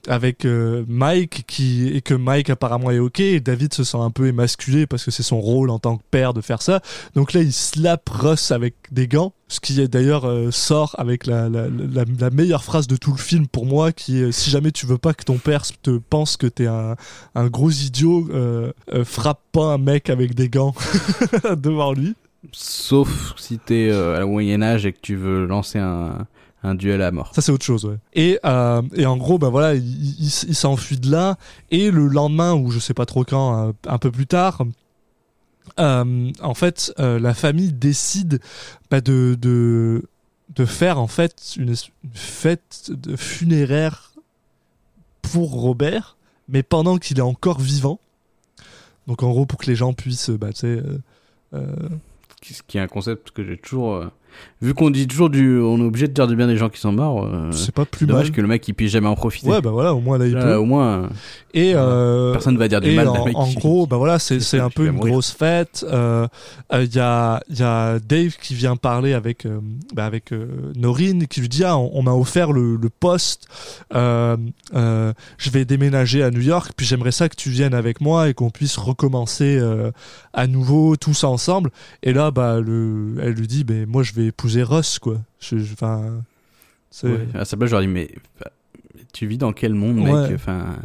Avec euh, Mike qui et que Mike apparemment est ok et David se sent un peu émasculé parce que c'est son rôle en tant que père de faire ça. Donc là il slap Russ avec des gants ce qui d'ailleurs euh, sort avec la, la, la, meilleure phrase de tout le film pour moi qui est si jamais tu veux pas que ton père te pense que t'es un, un gros idiot euh, euh, frappe pas un mec avec des gants [LAUGHS] devant lui. Sauf si t'es à la Moyen Âge et que tu veux lancer un, un duel à mort. Ça c'est autre chose, ouais. Et, euh, et en gros, ben voilà, il, il, il s'enfuit de là. Et le lendemain, ou je sais pas trop quand, un, un peu plus tard, euh, en fait, euh, la famille décide bah, de, de de faire en fait une, fête de funéraire pour Robert, mais pendant qu'il est encore vivant. Donc en gros, pour que les gens puissent, bah, tu sais. Ce qui est un concept que j'ai toujours. Vu qu'on dit toujours du. On est obligé de dire du bien des gens qui sont morts. euh, c'est pas plus dommage mal. que le mec il puisse jamais en profiter. Ouais, bah voilà, au moins là il Là, peut. au moins, Et euh, personne va dire du mal en, mec. en qui- gros, bah voilà, c'est qui c'est un peu une mourir. grosse fête. Il euh, euh, y a il y a Dave qui vient parler avec euh, bah, avec Norine qui lui dit ah on, on m'a offert le, le poste. Je vais déménager à New York puis j'aimerais ça que tu viennes avec moi et qu'on puisse recommencer à nouveau tous ensemble. Et là bah le elle lui dit ben moi je vais épouser Russ quoi. Je je- Ouais. À sa place, j'aurais dit, mais tu vis dans quel monde, mec. Enfin,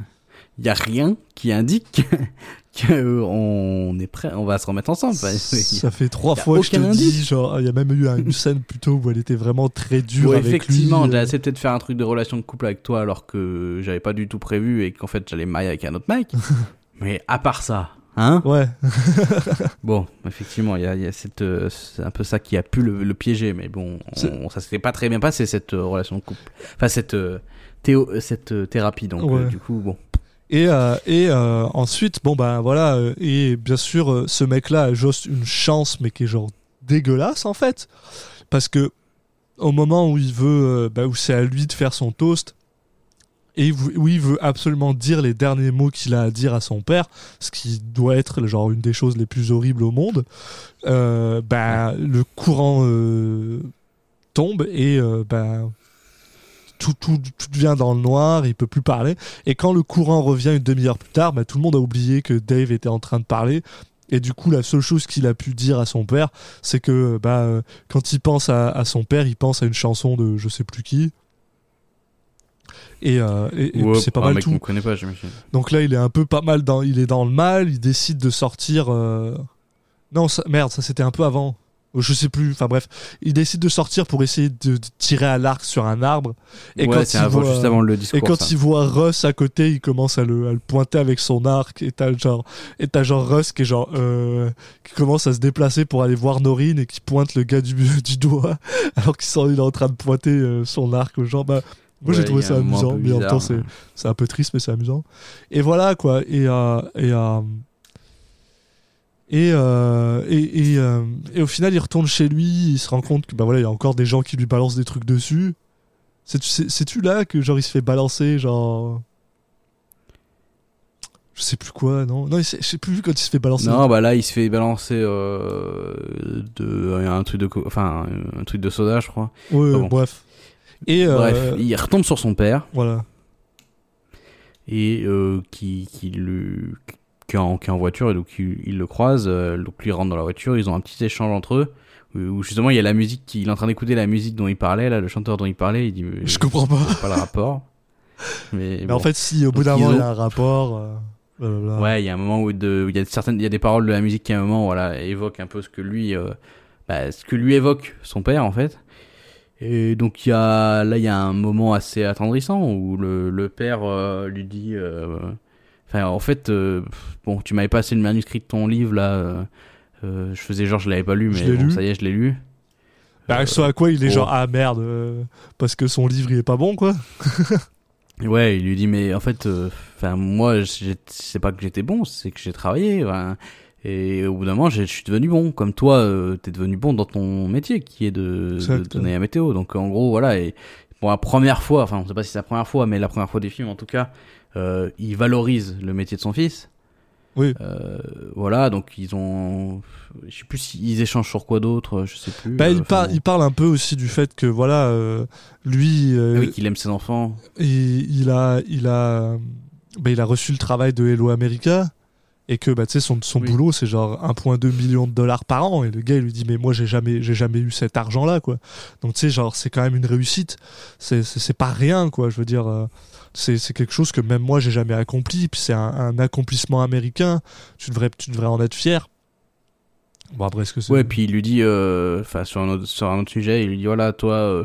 il y a rien qui indique [LAUGHS] qu'on est prêt, on va se remettre ensemble. Ça fait trois fois que je te aucun dis, indice. genre, il y a même eu un- une scène plutôt où elle était vraiment très dure Ouais, avec effectivement, lui. j'ai euh. accepté de faire un truc de relation de couple avec toi alors que j'avais pas du tout prévu et qu'en fait j'allais marier avec un autre mec. [LAUGHS] mais à part ça, hein? Ouais, [LAUGHS] Bon, effectivement, il y a, il y a cette, euh, c'est un peu ça qui a pu le, le piéger, mais bon, on, ça s'était pas très bien passé cette euh, relation de couple, enfin cette euh, théo, cette thérapie, donc Ouais. du coup, bon, et, et ensuite, bon ben voilà, et bien sûr, ce mec-là a juste une chance, mais qui est genre dégueulasse en fait, parce que au moment où il veut, bah, où c'est à lui de faire son toast, et où il veut absolument dire les derniers mots qu'il a à dire à son père, ce qui doit être genre une des choses les plus horribles au monde, euh, bah, le courant euh, tombe et euh, bah, tout, tout, tout devient dans le noir, il peut plus parler. Et quand le courant revient une demi-heure plus tard, bah, tout le monde a oublié que Dave était en train de parler. Et du coup, la seule chose qu'il a pu dire à son père, c'est que bah, euh, quand il pense à, à son père, il pense à une chanson de je sais plus qui. Et, euh, et- et Ouais, c'est pas un mal mec tout. qu'on connaît pas, j'imagine. Donc là, il est un peu pas mal dans, il est dans le mal. Il décide de sortir. euh, Non, ça- merde, ça c'était un peu avant. je sais plus, enfin bref, il décide de sortir pour essayer de, de tirer à l'arc sur un arbre. Et ouais, quand il voit- juste avant le discours. Et quand ça. il voit Russ à côté, il commence à le, à le pointer avec son arc. Et t'as genre, et t'as genre Russ qui est genre, euh, qui commence à se déplacer pour aller voir Norine et qui pointe le gars du, [LAUGHS] du doigt alors qu'il est en train de pointer son arc aux gens. Bah, moi j'ai trouvé ça amusant, mais en même temps c'est, c'est un peu triste, mais c'est amusant. Et voilà quoi. Et euh, et euh, et, euh, et, et, euh, et au final, il retourne chez lui, il se rend compte que bah voilà, il y a encore des gens qui lui balancent des trucs dessus. C'est- C'est- C'est-tu là que genre il se fait balancer, genre. Je sais plus quoi, non? Non, je sais plus quand il se fait balancer. Non, bah là, il se fait balancer de un truc de, enfin, un truc de soda, je crois. Ouais, Ah bon. bref. Et euh, Bref, il retombe sur son père voilà. et euh, qui, qui le, qui est, en, qui est en voiture et donc il, il le croise. euh, donc lui il rentre dans la voiture, ils ont un petit échange entre eux où justement il y a la musique, qui, il est en train d'écouter la musique dont il parlait là, le chanteur dont il parlait. Il dit, Je comprends pas. vois pas le rapport. [LAUGHS] Mais, Mais bon. en fait, si au bout d'un moment il y a un rapport. euh, blablabla. Ouais, il y a un moment où, de, où il y a certaines, il y a des paroles de la musique qui à un moment, voilà, évoquent un peu ce que lui, euh, bah, ce que lui évoque son père en fait. Et donc il y a, là il y a un moment assez attendrissant où le, le père euh, lui dit, euh, enfin en fait, euh, bon, tu m'avais passé le manuscrit de ton livre là, je faisais genre je l'avais pas lu, mais l'ai bon, lu. ça y est, je l'ai lu. Bah, ce à quoi il est oh. genre, ah merde, parce que son livre il est pas bon quoi. [LAUGHS] Ouais, il lui dit mais en fait, enfin moi, c'est pas que j'étais bon, c'est que j'ai travaillé. enfin, et au bout d'un moment, je suis devenu bon. Comme toi, euh, t'es devenu bon dans ton métier, qui est de, donner la météo. Donc en gros, voilà. Et pour la première fois, enfin, on sait pas si c'est la première fois, mais la première fois des films, en tout cas, euh, il valorise le métier de son fils. Oui. Euh, voilà, donc ils ont, je sais plus s'ils échangent sur quoi d'autre, je sais plus. Bah, Euh, il, par- bon. il parle un peu aussi du fait que voilà, euh, lui, euh, Ah oui, qu'il aime ses enfants. il a, il a, bah, il a reçu le travail de Hello America et que bah, tu sais son, son Oui. boulot c'est genre 1,2 million de dollars par an et le gars il lui dit mais moi j'ai jamais, j'ai jamais eu cet argent là quoi. Donc tu sais genre c'est quand même une réussite, c'est, pas rien quoi. Je veux dire. euh, c'est, c'est quelque chose que même moi j'ai jamais accompli, puis c'est un, un accomplissement américain. Tu devrais, tu devrais en être fier. Bon après est-ce que c'est Ouais, puis il lui dit, euh, enfin sur un autre sur un autre sujet, il lui dit voilà, toi, euh,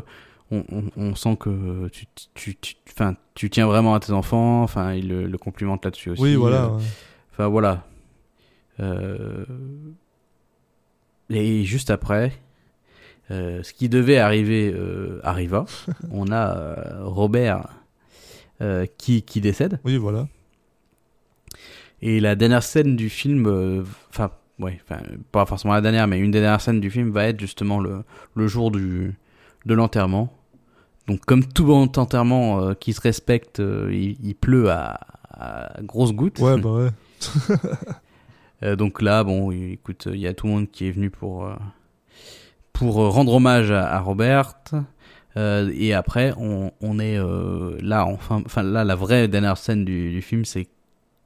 on, on, on sent que tu tu tu, enfin tu tiens vraiment à tes enfants. Enfin, il le, le complimente là-dessus aussi. oui voilà. euh, ouais. Enfin voilà. Euh, Et juste après, euh, ce qui devait arriver euh, arriva. [LAUGHS] On a Robert qui qui décède. Oui voilà. Et la dernière scène du film, enfin, ouais, pas forcément la dernière, mais une des dernières scènes du film va être justement le, le jour du, de l'enterrement. Donc, comme tout bon enterrement qui se respecte, il, il pleut à, à grosses gouttes. Ouais bah ouais. [LAUGHS] Euh, donc là, bon, écoute, il y a tout le monde qui est venu pour, euh, pour euh, rendre hommage à, Robert. Et après, on, est là, enfin, enfin, là, la vraie dernière scène du, film, c'est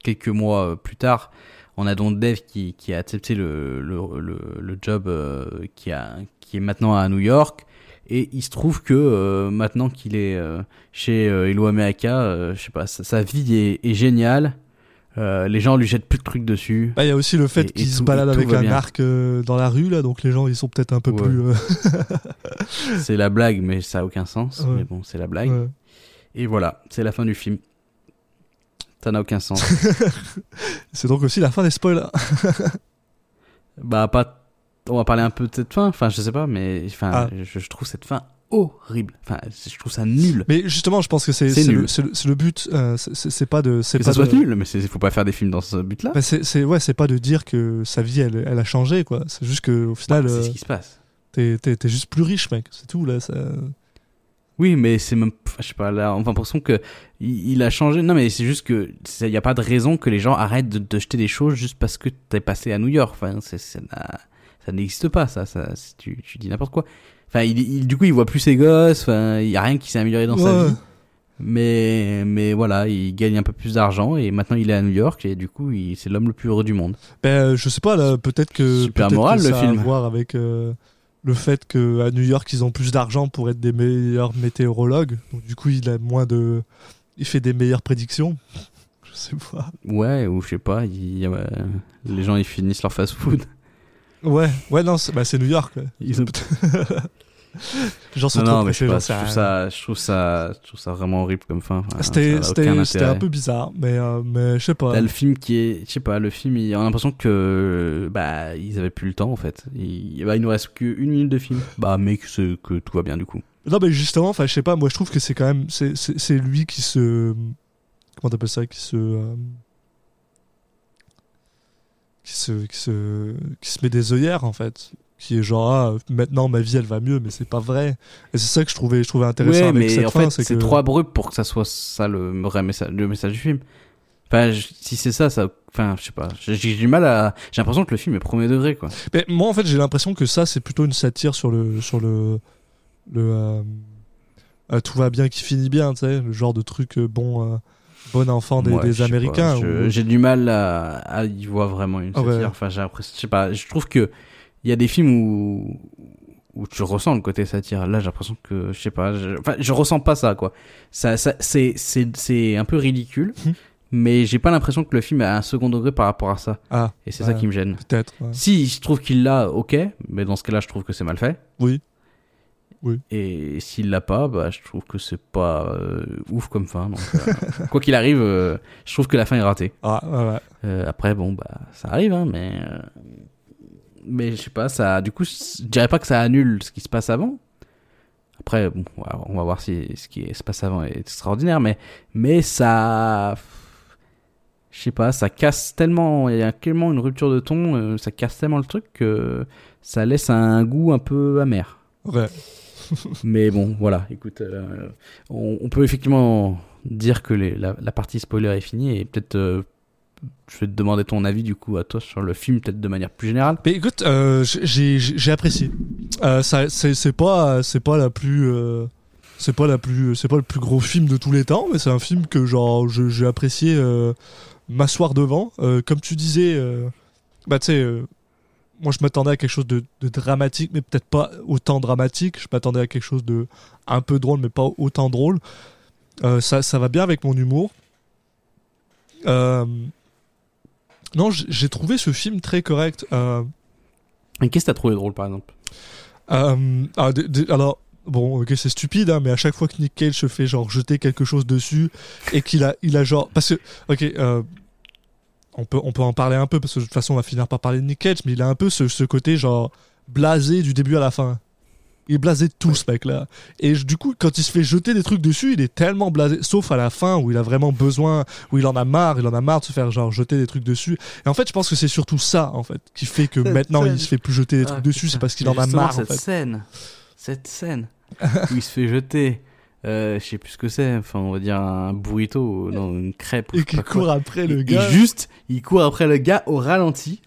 quelques mois plus tard. On a donc Dave qui, qui a accepté le, le, job qui, a, qui est maintenant à New York. Et il se trouve que maintenant qu'il est chez euh, je sais pas, sa, vie est géniale. Euh, les gens lui jettent plus de trucs dessus. Bah, il y a aussi le fait qu'il se balade avec un arc euh, dans la rue là, donc les gens ils sont peut-être un peu Ouais. plus. euh, [LAUGHS] C'est la blague, mais ça a aucun sens. Ouais. Mais bon, c'est la blague. ouais. Et voilà, c'est la fin du film. Ça n'a aucun sens. [LAUGHS] C'est donc aussi la fin des spoilers. bah, pas. On va parler un peu de cette fin. Enfin, je sais pas, mais enfin, Ah. je, je trouve cette fin horrible. Enfin, je trouve ça nul. Mais justement, je pense que c'est le, but. euh, c'est- pas de. C'est pas ça soit de- nul, mais il faut pas faire des films dans ce but-là. Bah, c'est ouais, c'est pas de dire que sa vie elle, elle a changé quoi. C'est juste que au final, c'est euh, ce qui se passe. t'es t'es juste plus riche mec. C'est tout là. Ça... Oui, mais c'est même, je sais pas, là, on a l'impression que il, a changé. Non, mais c'est juste que il y a pas de raison que les gens arrêtent de, de jeter des choses juste parce que t'es passé à New York. Enfin, c'est, ça n'existe pas, ça. ça tu, tu dis n'importe quoi. Enfin, il, il- du coup, il voit plus ses gosses. Enfin, il y a rien qui s'est amélioré dans sa Ouais. vie. Mais, mais voilà, il gagne un peu plus d'argent et maintenant il est à New York et du coup, c'est l'homme le plus heureux du monde. Ben, je sais pas là. Peut-être que Super peut-être moral, que le ça a film. à voir avec euh, le fait que à New York ils ont plus d'argent pour être des meilleurs météorologues. Donc du coup, il a moins de. Il fait des meilleures prédictions. [LAUGHS] Je sais pas. Ouais, ou je sais pas, il a- les gens ils finissent leur fast-food. Ouais, ouais, non, c'est bah, New York. ouais. Ils ont- [LAUGHS] trop sais j'en je trouve ça, je trouve ça, je trouve ça vraiment horrible comme fin. Enfin, C'était un peu bizarre, mais, euh, mais je sais pas. Le film qui est, je sais pas, le film, il- on a l'impression que, bah, ils avaient plus le temps en fait. Il, bah, il nous reste qu'une minute de film. Bah, mais que, tout va bien du coup. Non, mais justement, enfin, je sais pas, moi je trouve que c'est quand même. C'est lui qui se. Comment t'appelles ça Qui se. euh, qui se, qui se. qui se met des œillères en fait. Qui est genre, ah, maintenant ma vie elle va mieux, mais c'est pas vrai. Et c'est ça que je trouvais, je trouvais intéressant Ouais, avec mais cette en fin, fait, c'est que. trop abrupt pour que ça soit ça le vrai message, le message du film. Enfin, je- si c'est ça, ça, enfin, je sais pas. J'ai du mal à. J'ai l'impression que le film est premier degré, quoi. Mais moi, en fait, j'ai l'impression que ça, c'est plutôt une satire sur le. Sur le, le euh, euh, tout va bien qui finit bien, tu sais, le genre de truc euh, bon, bon enfant des, Américains. J'ai du mal à, à y voir vraiment une Ah satire. ouais. Enfin, je sais pas. Je trouve que il y a des films où où tu ressens le côté satire. Là, j'ai l'impression que je sais pas. Je, enfin, je ressens pas ça, quoi. Ça, ça c'est c'est un peu ridicule. Mhm. Mais j'ai pas l'impression que le film a un second degré par rapport à ça. Ah, Et c'est ça qui me gêne. peut-être. ouais. Si je trouve qu'il l'a, ok, mais dans ce cas-là, je trouve que c'est mal fait. Oui. Oui. Et s'il l'a pas, bah, je trouve que c'est pas euh, ouf comme fin. Donc, euh, [LAUGHS] quoi qu'il arrive, euh, je trouve que la fin est ratée. Ah, ouais, ouais. Après, bon, bah, ça arrive, hein, mais. Mais je sais pas, ça. Du coup, je dirais pas que ça annule ce qui se passe avant. Après, bon, on va- voir si ce qui se passe avant est extraordinaire, mais, mais ça. Je sais pas, ça casse tellement. Il y a tellement une rupture de ton, ça casse tellement le truc que ça laisse un goût un peu amer. Ouais. [LAUGHS] Mais bon, voilà, écoute, euh, on, peut effectivement dire que la, partie spoiler est finie et peut-être euh, je vais te demander ton avis du coup à toi sur le film, peut-être de manière plus générale. Mais écoute, euh, j'ai apprécié. Ça, c'est pas, pas la plus, c'est pas la plus, c'est pas le plus gros film de tous les temps, mais c'est un film que genre j'ai apprécié m'asseoir devant. Comme tu disais, bah tu sais, moi je m'attendais à quelque chose de, de dramatique, mais peut-être pas autant dramatique. Je m'attendais à quelque chose de un peu drôle, mais pas autant drôle. Euh, ça, ça va bien avec mon humour. Euh, non, j'ai trouvé ce film très correct. Euh, Et qu'est-ce que t'as trouvé drôle par exemple? Euh, ah, alors, bon, ok, c'est stupide, hein, mais à chaque fois que Nick Cage se fait genre jeter quelque chose dessus et qu'il a, il a genre, parce que, ok, euh, on peut, on peut en parler un peu parce que de toute façon on va finir par parler de Nick Cage, mais il a un peu ce, ce côté genre blasé du début à la fin. Il est blasé de tout ce mec-là. Et je- du coup, quand il se fait jeter des trucs dessus, il est tellement blasé, sauf à la fin où il a vraiment besoin, où il en a marre, il en a marre de se faire genre jeter des trucs dessus. Et en fait, je pense que c'est surtout ça, en fait, qui fait que maintenant scène. il se fait plus jeter des Ah, trucs dessus, c'est parce qu'il en a marre, en cette fait. scène, cette scène où il se fait [LAUGHS] jeter, euh, je sais plus ce que c'est, enfin on va dire un burrito, non une crêpe Et qui quoi. court après le gars. Et juste, il court après le gars au ralenti.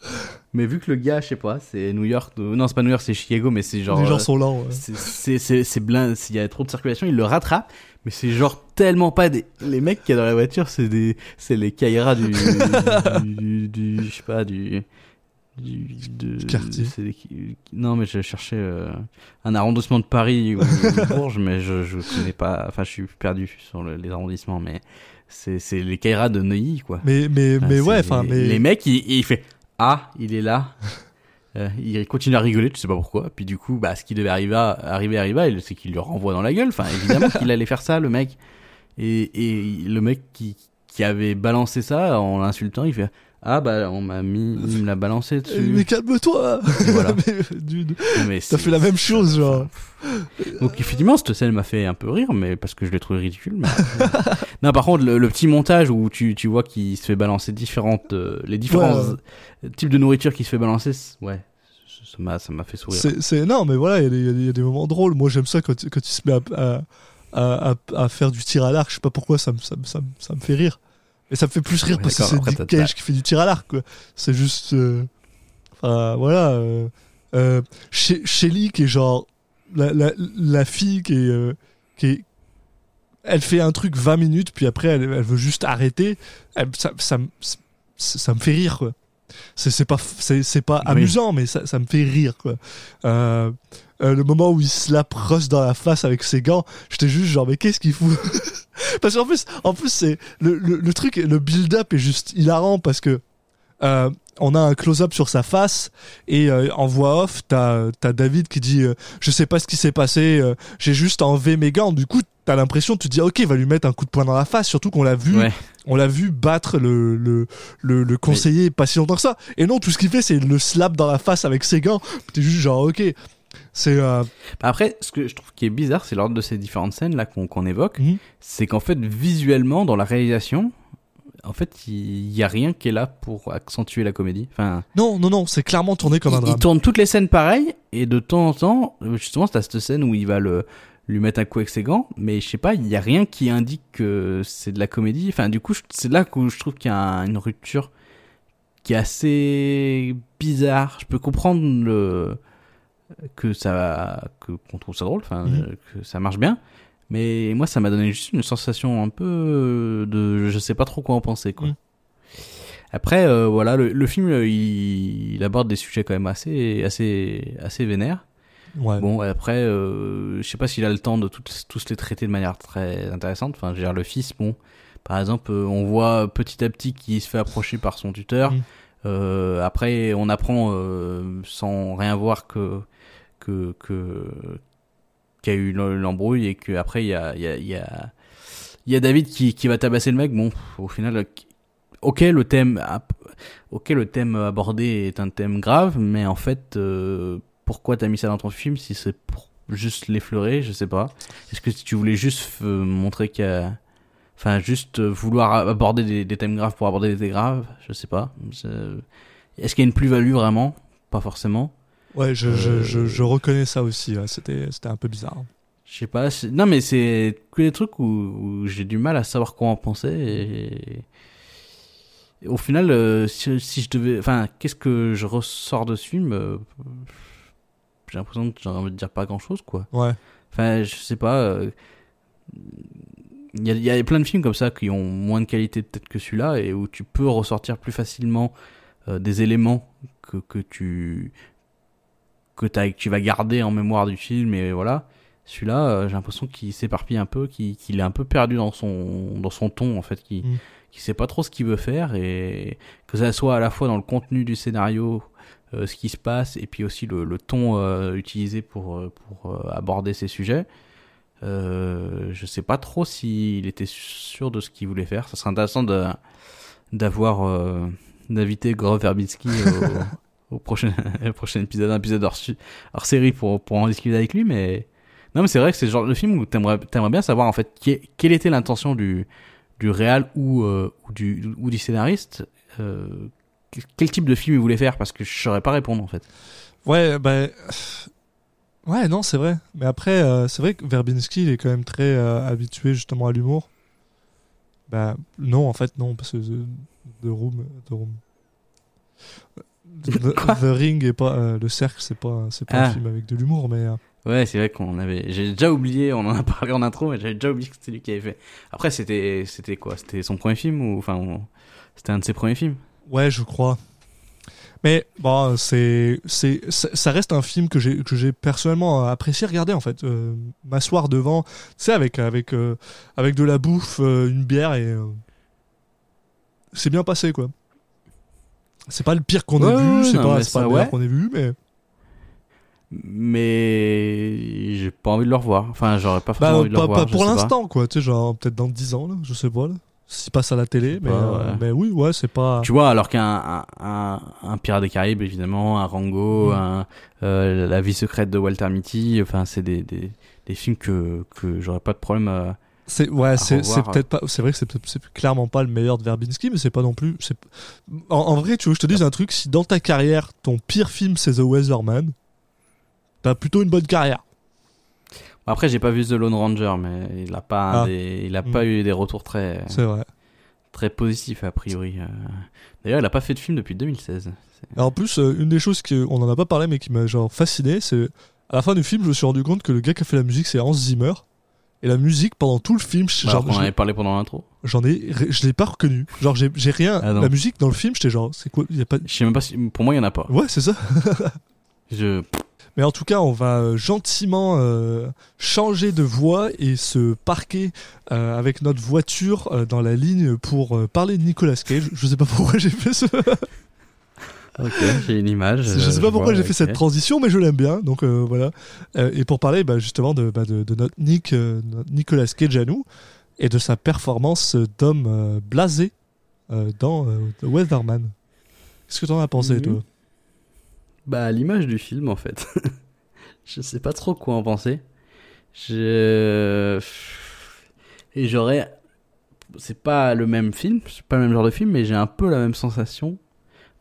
Mais vu que le gars, je sais pas, c'est New York, euh, non c'est pas New York, c'est Chicago, mais c'est genre, les gens euh, sont lents. ouais. c'est c'est c'est c'est blindé, s'il y a trop de circulation, il le rattrape. Mais c'est genre tellement pas des les mecs qui y a dans la voiture, c'est des c'est les Kaira du [LAUGHS] du, du, du- je sais pas du du, de- quartier. non mais je cherchais euh, un arrondissement de Paris ou de [LAUGHS] Bourges, mais je je connais pas. Enfin, je suis perdu sur le- les arrondissements, mais c'est c'est les Kaira de Neuilly quoi. Mais, mais, Enfin, mais ouais, enfin, mais. Les mecs, il, il fait Ah, il est là. [LAUGHS] Euh, il continue à rigoler, tu sais pas pourquoi. Puis du coup, bah, ce qui devait arriver, arriver arriva, et c'est qu'il le renvoie dans la gueule. Enfin, évidemment qu'il allait faire ça, le mec. Et, et le mec qui, qui avait balancé ça en l'insultant, il fait Ah, bah, on m'a mis, il me l'a balancé [LAUGHS] Eh, dessus. Mais calme-toi Voilà. [LAUGHS] Mais, Non, mais T'as fait la même chose, genre. Donc effectivement, cette scène m'a fait un peu rire, mais parce que je l'ai trouvé ridicule. mais- [LAUGHS] non, par contre, le, le petit montage où tu, tu vois qu'il se fait balancer différentes, euh, les différents Ouais, euh, types de nourriture qui se fait balancer, ouais, ça m'a, ça m'a fait sourire. C'est, non, mais voilà, il y a des- y, y a moments drôles. Moi, j'aime ça quand, quand il se met à, à, à, faire du tir à l'arc. Je sais pas pourquoi, ça me, ça, ça, ça me fait rire. Et ça me fait plus rire Ouais, parce que c'est Nick Cage qui fait du tir à l'arc, quoi. C'est juste. euh, Enfin, voilà. Euh, euh, She- Shelly, qui est genre. La, la, la fille qui est, euh, qui est. Elle fait un truc 20 minutes, puis après, elle, elle veut juste arrêter. Elle- ça, ça, me- ça, ça me fait rire, quoi. C'est pas, c'est pas Oui. amusant, mais ça, me fait rire, quoi. Euh, le moment où il slappe Ross dans la face avec ses gants, j'étais juste genre, mais qu'est-ce qu'il fout? [LAUGHS] Parce qu'en plus, en plus c'est le, le, le truc, le build-up est juste hilarant parce que euh, on a un close-up sur sa face et euh, en voix off, t'as as David qui dit euh, je sais pas ce qui s'est passé, j'ai juste enlevé mes gants. Du coup, t'as l'impression, tu te dis ok, il va lui mettre un coup de poing dans la face. Surtout qu'on l'a vu, Ouais. on l'a vu battre le le, le, le conseiller pas si longtemps que ça. Et non, tout ce qu'il fait, c'est le slap dans la face avec ses gants. T'es juste genre ok, c'est euh, Bah Après, ce que je trouve qui est bizarre, c'est l'ordre de ces différentes scènes là qu'on évoque, Mhm. c'est qu'en fait visuellement dans la réalisation, en fait il y a rien qui est là pour accentuer la comédie. Enfin, non non non, c'est clairement tourné comme un il, il drame. tourne toutes les scènes pareilles et de temps en temps, justement, t'as cette scène où il va le lui mettre un coup avec ses gants, mais je sais pas, il y a rien qui indique que c'est de la comédie. Enfin, du coup, c'est là que je trouve qu'il y a un- une rupture qui est assez bizarre. Je peux comprendre le que ça que qu'on trouve ça drôle, enfin Mhm. euh, que ça marche bien, mais moi ça m'a donné juste une sensation un peu de je sais pas trop quoi en penser quoi. Mhm. Après euh, voilà le, le film euh, il, il aborde des sujets quand même assez assez assez vénères. Ouais. Bon après euh, je sais pas s'il a le temps de toutes- tous les traiter de manière très intéressante. Enfin je veux dire le fils bon par exemple on voit petit à petit qu'il se fait approcher par son tuteur. Mhm. Euh, après, on apprend euh, sans rien voir que que qu'il y a eu l'embrouille et que après il y a il y a y y a David qui qui va tabasser le mec. Bon, au final, ok le thème ok le thème abordé est un thème grave, mais en fait euh, pourquoi t'as mis ça dans ton film si c'est pour juste l'effleurer, je sais pas. Est-ce que tu voulais juste montrer qu'il y a Enfin, juste vouloir aborder des, thèmes graves pour aborder des thèmes graves, je sais pas. Est-ce qu'il y a une plus-value vraiment? Pas forcément. Ouais, je, je, Euh, je, je reconnais ça aussi. ouais, C'était c'était un peu bizarre. Je sais pas. Non, mais c'est que des trucs où, où j'ai du mal à savoir quoi en penser. Et, et au final, euh, si, si je devais. Enfin, qu'est-ce que je ressors de ce film euh, J'ai l'impression que j'ai envie de dire pas grand-chose, quoi. Ouais. Enfin, je sais pas. euh, Il y, a, il y a plein de films comme ça qui ont moins de qualité peut-être que celui-là et où tu peux ressortir plus facilement euh, des éléments que, que tu que t'as- que tu vas garder en mémoire du film et voilà. Celui-là, euh, j'ai l'impression qu'il s'éparpille un peu, qu'il est un peu perdu dans son dans son ton en fait, qu'il Mm. qu'il sait pas trop ce qu'il veut faire et que ça soit à la fois dans le contenu du scénario, euh, ce qui se passe et puis aussi le, le ton euh, utilisé pour pour aborder ces sujets. Euh, je sais pas trop s'il était sûr de ce qu'il voulait faire. Ça serait intéressant d'avoir euh, d'inviter Grove Verbinski [LAUGHS] au, prochain [LAUGHS] prochain épisode, un épisode hors, hors série pour pour en discuter avec lui. Mais non, mais c'est vrai que c'est le genre de film où t'aimerais t'aimerais bien savoir en fait quelle était l'intention du du réal ou euh, du ou du scénariste. Euh, quel type de film il voulait faire parce que je saurais pas répondre en fait. Ouais, bah. Ouais, non, c'est vrai. Mais après, euh, c'est vrai que Verbinski, il est quand même très habitué justement à l'humour. Bah, non, en fait, non, parce que The, The Room. The, Room. [LAUGHS] The, Ring et pas. euh, le Cercle, c'est pas, c'est pas un Ah. film avec de l'humour, mais. euh, Ouais, c'est vrai qu'on avait. J'ai déjà oublié, on en a parlé en intro, mais j'avais déjà oublié que c'était lui qui avait fait. Après, c'était, c'était quoi? C'était son premier film ou enfin, on- c'était un de ses premiers films? Ouais, je crois. Mais bon, c'est, c'est, ça reste un film que j'ai, que j'ai personnellement apprécié regarder en fait. Euh, m'asseoir devant, tu sais, avec, avec, avec de la bouffe, une bière et. c'est bien passé quoi. C'est pas le pire qu'on Ouais, ait vu, c'est pas, le meilleur qu'on ait vu, mais. Mais j'ai pas envie de le revoir. Enfin, j'aurais pas Bah, forcément envie de le revoir. pas pour l'instant quoi, tu sais, genre peut-être dans 10 ans, là, je sais pas, là. S'il passe à la télé, mais, euh, ouais. mais oui, ouais, c'est pas. Tu vois, alors qu'un un, un, un Pirate des Caraïbes, évidemment, un Rango, Mm. un, euh, La vie secrète de Walter Mitty, enfin, c'est des, des, des films que, que j'aurais pas de problème à. C'est ouais, c'est peut-être pas. C'est vrai que c'est clairement pas le meilleur de Verbinski, mais c'est pas non plus. c'est- En, en vrai, tu veux que je te dise un truc Si dans ta carrière, ton pire film c'est The Weatherman, t'as plutôt une bonne carrière. Après, j'ai pas vu The Lone Ranger, mais il a pas, Ah. des, il a Mm. pas eu des retours très, C'est vrai. très positifs a priori. euh. D'ailleurs, il a pas fait de film depuis 2016. Et en plus, euh, une des choses qu'on en a pas parlé, mais qui m'a genre fasciné, c'est à la fin du film, je me suis rendu compte que le gars qui a fait la musique, c'est Hans Zimmer. Et la musique pendant tout le film, je- Bah, genre, on en avait parlé pendant l'intro. j'en ai, je l'ai pas reconnu. Genre, j'ai j'ai rien. Ah la musique dans le film, j'étais genre, c'est quoi Il y a pas. Je sais même pas si, pour moi, il y en a pas. Ouais, c'est ça. [LAUGHS] Je, Mais en tout cas, on va euh, gentiment euh, changer de voie et se parquer euh, avec notre voiture euh, dans la ligne pour parler de Nicolas Cage. Je sais pas pourquoi j'ai fait ce. [LAUGHS] Ok, j'ai une image. Je sais pas pourquoi j'ai fait cette transition, mais je l'aime bien. Donc euh, voilà. Euh, et pour parler bah, justement de, bah, de, de notre Nick, euh, Nicolas Cage à nous et de sa performance d'homme euh, blasé euh, dans euh, The Weatherman. Qu'est-ce que t'en as pensé, toi? Bah, l'image du film, en fait. [LAUGHS] je sais pas trop quoi en penser. Je. Et j'aurais. C'est pas le même film, c'est pas le même genre de film, mais j'ai un peu la même sensation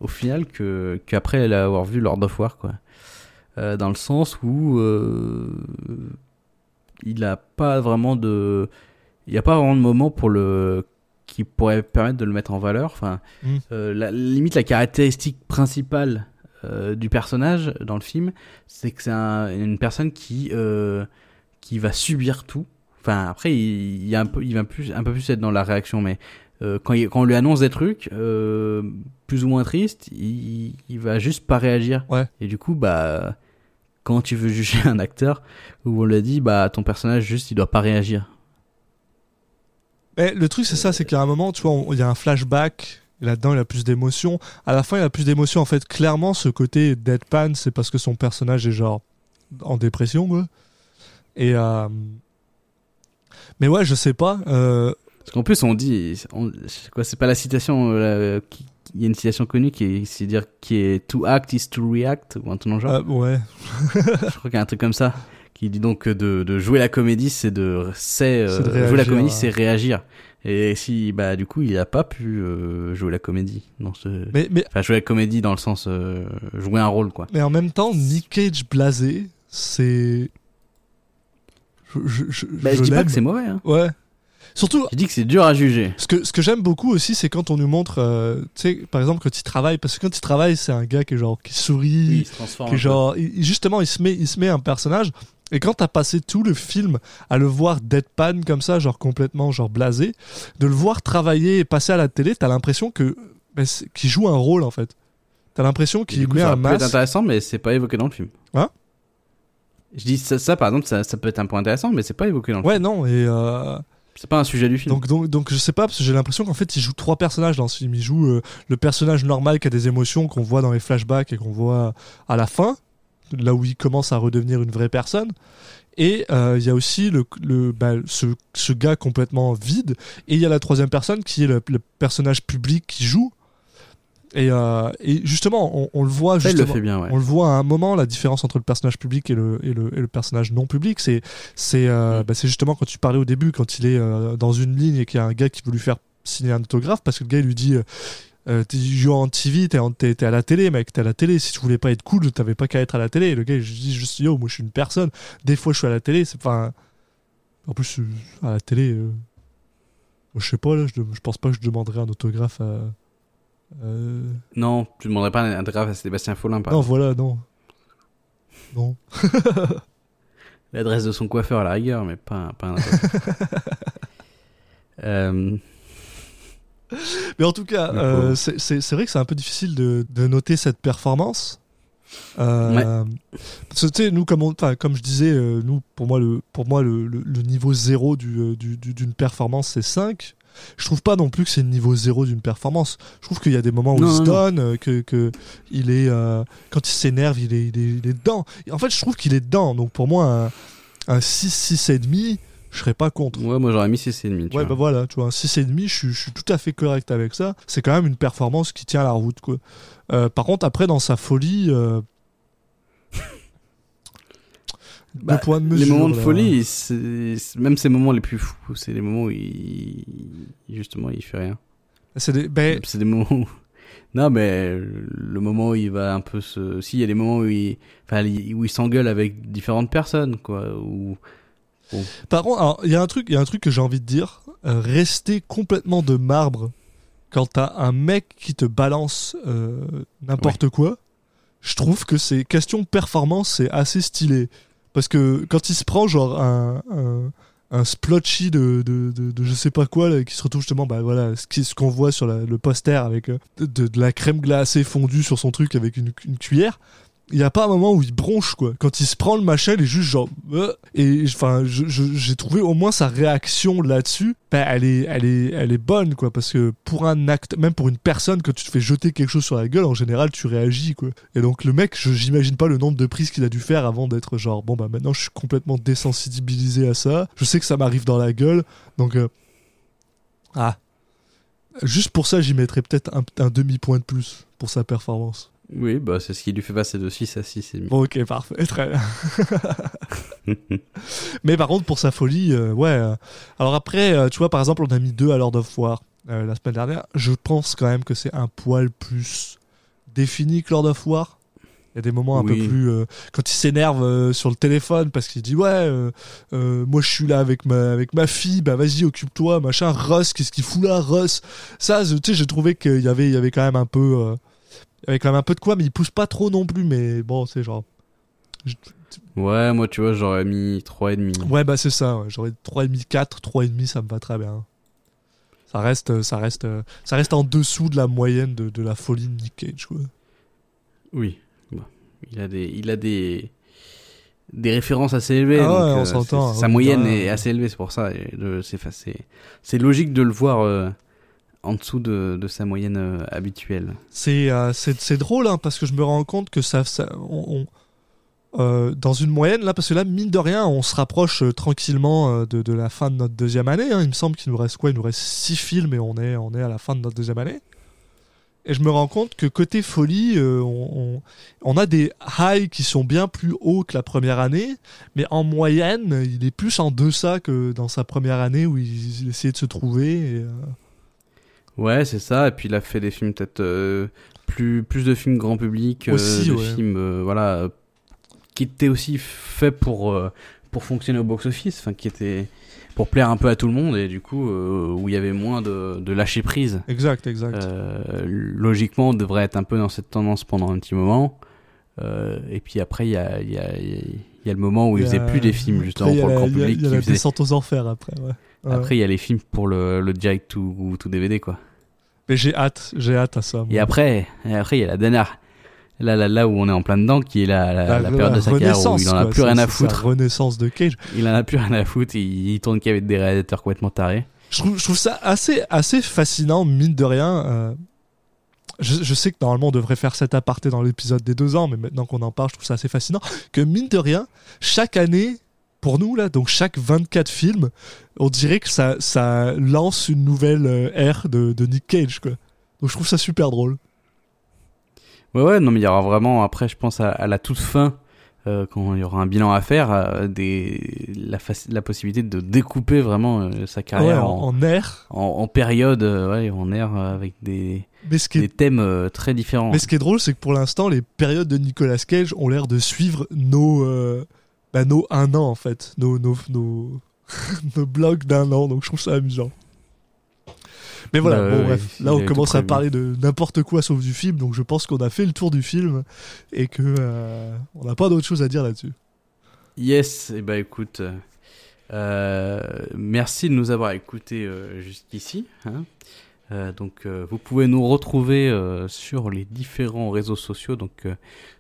au final que qu'après l'avoir vu Lord of War, quoi. Euh, dans le sens où euh, il a pas vraiment de. Il n'y a pas vraiment de moment pour le qui pourrait permettre de le mettre en valeur. Enfin, Mm. euh, la, limite la caractéristique principale du personnage dans le film, c'est que c'est un- une personne qui qui va subir tout. Enfin, après, il, il y a un peu, il va plus, un peu plus être dans la réaction, mais euh, quand, il- quand on lui annonce des trucs euh, plus ou moins tristes, il, il va juste pas réagir. Ouais. Et du coup, bah, quand tu veux juger un acteur, où on lui a dit, bah, ton personnage juste, il doit pas réagir. Mais le truc, c'est ça, c'est qu'à un moment, tu vois, il y a un flashback. Là-dedans, il a plus d'émotions. À la fin, il a plus d'émotions. En fait, clairement, ce côté deadpan, c'est parce que son personnage est genre en dépression, quoi. Et euh... mais ouais, je sais pas. Euh... Parce qu'en plus, on dit, on- quoi, c'est pas la citation, euh, qui- il y a une citation connue qui est, c'est dire qui est to act is to react ou un truc genre. euh, ouais. [LAUGHS] Je crois qu'il y a un truc comme ça qui dit donc que de, de jouer la comédie, c'est de, c'est, euh, C'est de jouer la comédie, c'est réagir. Et si, bah, du coup, il a pas pu euh, jouer la comédie dans ce, Mais, mais, enfin, jouer la comédie dans le sens euh, jouer un rôle, quoi. mais en même temps, Nick Cage blasé, c'est. Je, je, je, Bah, je dis pas que c'est mauvais, hein. Ouais. Surtout, Je dis que c'est dur à juger. Ce que, ce que j'aime beaucoup aussi, c'est quand on nous montre, euh, tu sais, par exemple, quand il travaille, parce que quand il travaille, c'est un gars qui genre, qui sourit, se transforme. qui genre, il- justement, il se met, il se met un personnage, et quand t'as passé tout le film à le voir deadpan comme ça, genre complètement, genre blasé, de le voir travailler et passer à la télé, t'as l'impression que, ben, c'est- qu'il joue un rôle, en fait. T'as l'impression qu'il met un masque. intéressant, mais c'est pas évoqué dans le film. Hein? Je dis ça, ça, par exemple, ça, ça peut être un point intéressant, mais c'est pas évoqué dans le Ouais, non, et, euh, film. C'est pas un sujet du film. Donc, donc, donc je sais pas, parce que j'ai l'impression qu'en fait il joue trois personnages dans ce film. Il joue euh, le personnage normal qui a des émotions qu'on voit dans les flashbacks et qu'on voit à la fin, là où il commence à redevenir une vraie personne. Et euh, il y a aussi le, le, bah, ce, ce gars complètement vide. Et il y a la troisième personne qui est le, le personnage public qui joue. Et, euh, et justement, on, on le voit ça, il le justement. fait bien, ouais. On le voit à un moment, la différence entre le personnage public et le, et le, et le personnage non public, c'est c'est euh, Mm. bah, justement quand tu parlais au début, quand il est euh, dans une ligne et qu'il y a un gars qui veut lui faire signer un autographe, parce que le gars il lui dit euh, T'es en TV, t'es à la télé, mec, t'es à la télé. Si tu voulais pas être cool, t'avais pas qu'à être à la télé. Et le gars il dit juste Yo, moi je suis une personne. Des fois je suis à la télé, c'est pas. En plus, à la télé, je sais pas, là, je, je pense pas que je demanderais un autographe à. Euh, Non, tu demanderais pas un autographe à Sébastien Follin, par Non, exemple. voilà, non. Non. [LAUGHS] L'adresse de son coiffeur à la rigueur, mais pas, pas un [LAUGHS] euh, Mais en tout cas, euh, c'est vrai que c'est un peu difficile de, de noter cette performance. Euh, Parce que tu sais, nous, comme, on- enfin, comme je disais, euh, nous, pour moi, le, pour moi, le, le- le niveau zéro du, euh, du- du- d'une performance, c'est 5. Je trouve pas non plus que c'est le niveau zéro d'une performance. Je trouve qu'il y a des moments où Non, il se non, donne, euh, que, que il est, euh, quand il s'énerve, il est, il, est, il est dedans. Et en fait, je trouve qu'il est dedans. Donc pour moi, un, un 6, 6,5, je serais pas contre. ouais, moi j'aurais mis 6,5. tu Ouais, vois. bah voilà, tu vois, un 6,5, je, suis- je suis tout à fait correct avec ça. C'est quand même une performance qui tient la route, quoi. Euh, par contre, après, dans sa folie. Euh... Bah, les moments de là. folie, c'est même ces moments les plus fous, c'est les moments où il, justement il fait rien. C'est des. Ben, C'est des moments où... Non, mais le moment où il va un peu se... Si, il y a des moments où il, enfin, où il s'engueule avec différentes personnes, quoi. Où... par contre, il y a un truc, il y a un truc que j'ai envie de dire. Euh, rester complètement de marbre quand t'as un mec qui te balance euh, n'importe quoi. Je trouve que c'est question de performance, c'est assez stylé. Parce que quand il se prend genre un, un, un splotchy de, de, de, je sais pas quoi, qui se retrouve justement, bah voilà, ce qui- ce qu'on voit sur le poster avec euh, de, de la crème glacée fondue sur son truc avec une, une cuillère. Il y a pas un moment où il bronche quoi. Quand il se prend le machin, il est juste genre euh, et enfin j'ai trouvé au moins sa réaction là-dessus, ben, elle est elle est elle est bonne quoi parce que pour un acte même pour une personne quand tu te fais jeter quelque chose sur la gueule en général tu réagis quoi. Et donc le mec, j'imagine pas le nombre de prises qu'il a dû faire avant d'être genre bon bah maintenant je suis complètement désensibilisé à ça. Je sais que ça m'arrive dans la gueule donc euh, ah juste pour ça j'y mettrais peut-être un, un demi point de plus pour sa performance. Oui, bah c'est ce qui lui fait passer de 6 à 6 et demi. Bon, ok, parfait, très bien. [LAUGHS] Mais par contre, pour sa folie, euh, ouais. euh, alors après, euh, tu vois, par exemple, on a mis deux à Lord of War euh, la semaine dernière. Je pense quand même que c'est un poil plus défini que Lord of War. Il y a des moments un Oui. peu plus. quand il s'énerve sur le téléphone parce qu'il dit Ouais, moi je suis là avec ma, avec ma fille, bah vas-y, occupe-toi, machin. Russ, qu'est-ce qu'il fout là, Russ? Ça, tu sais, j'ai trouvé qu'il y avait, il y avait quand même un peu. Il avait quand même un peu de quoi, mais il pousse pas trop non plus. Mais bon, c'est genre. Ouais, moi tu vois, j'aurais mis 3,5. Ouais, bah c'est ça. ouais. J'aurais 3,5, 4, 3,5, ça me va très bien. Ça reste, euh, ça reste, euh, ça reste en dessous de la moyenne de, de la folie de Nick Cage. Quoi. Oui. Il a des, il a des, des références assez élevées. Ah donc, ouais, on euh, s'entend, c'est- Sa moyenne est assez élevée, c'est pour ça. C'est logique de le voir euh, en dessous de, sa moyenne euh, habituelle. C'est, euh, drôle hein, parce que je me rends compte que ça, ça on, euh, dans une moyenne là, parce que là mine de rien, on se rapproche euh, tranquillement de, la fin de notre deuxième année. hein. Il me semble qu'il nous reste quoi? Il nous reste six films et on est, on est à la fin de notre deuxième année. Et je me rends compte que côté folie, on, on- a des highs qui sont bien plus hauts que la première année, mais en moyenne, il est plus en deçà que dans sa première année où il, essayait de se trouver. Ouais, c'est ça. Et puis il a fait des films peut-être euh, plus, plus de films grand public, euh, Aussi, de ouais. films euh, voilà qui étaient aussi faits pour euh, pour fonctionner au box-office, enfin qui étaient pour plaire un peu à tout le monde et du coup euh, où il y avait moins de, de lâcher prise. Exact, exact. Euh, logiquement, on devrait être un peu dans cette tendance pendant un petit moment. Euh, et puis après, il y a, il y, a, il y a le moment où il faisait plus des films justement Après, pour le grand il y a- public. Il y a la faisait- descente aux enfers après. Ouais. Ouais. Après, il y a les films pour le, le direct ou tout DVD quoi. Mais j'ai hâte, j'ai hâte à ça. moi. Et après, et après, il y a la dernière. Là, là, là où on est en plein dedans, qui est la, la, la période de sa carrière où il en a quoi. plus rien à foutre. renaissance de Cage. Il en a plus rien à foutre. Il, il tourne qu'avec des réalisateurs complètement tarés. Je trouve, je trouve ça assez, assez fascinant, mine de rien. euh, je, je sais que normalement on devrait faire cet aparté dans l'épisode des deux ans, mais maintenant qu'on en parle, je trouve ça assez fascinant. Que mine de rien, chaque année, pour nous, là, donc chaque 24 films, on dirait que ça, ça lance une nouvelle euh, ère de, de Nick Cage, quoi. Donc je trouve ça super drôle. Ouais, ouais, non, mais il y aura vraiment, après, je pense à, à la toute fin, euh, quand il y aura un bilan à faire, euh, des, la, la possibilité de découper vraiment euh, sa carrière en, en, en air. en, en période, ouais, en air, avec des, Mais ce qui est des thèmes très différents. Mais ce qui est drôle, c'est que pour l'instant, les périodes de Nicolas Cage ont l'air de suivre nos, bah, nos un an, en fait. Nos, nos, nos, [LAUGHS] nos blogs d'un an. Donc je trouve ça amusant. Mais voilà, Bah, bon, bref. Là, on commence à parler de n'importe quoi sauf du film. Donc je pense qu'on a fait le tour du film et que euh, on n'a pas d'autre chose à dire là-dessus. Yes, et bah écoute, euh, merci de nous avoir écoutés euh, jusqu'ici. hein. Euh, donc euh, vous pouvez nous retrouver euh, sur les différents réseaux sociaux, donc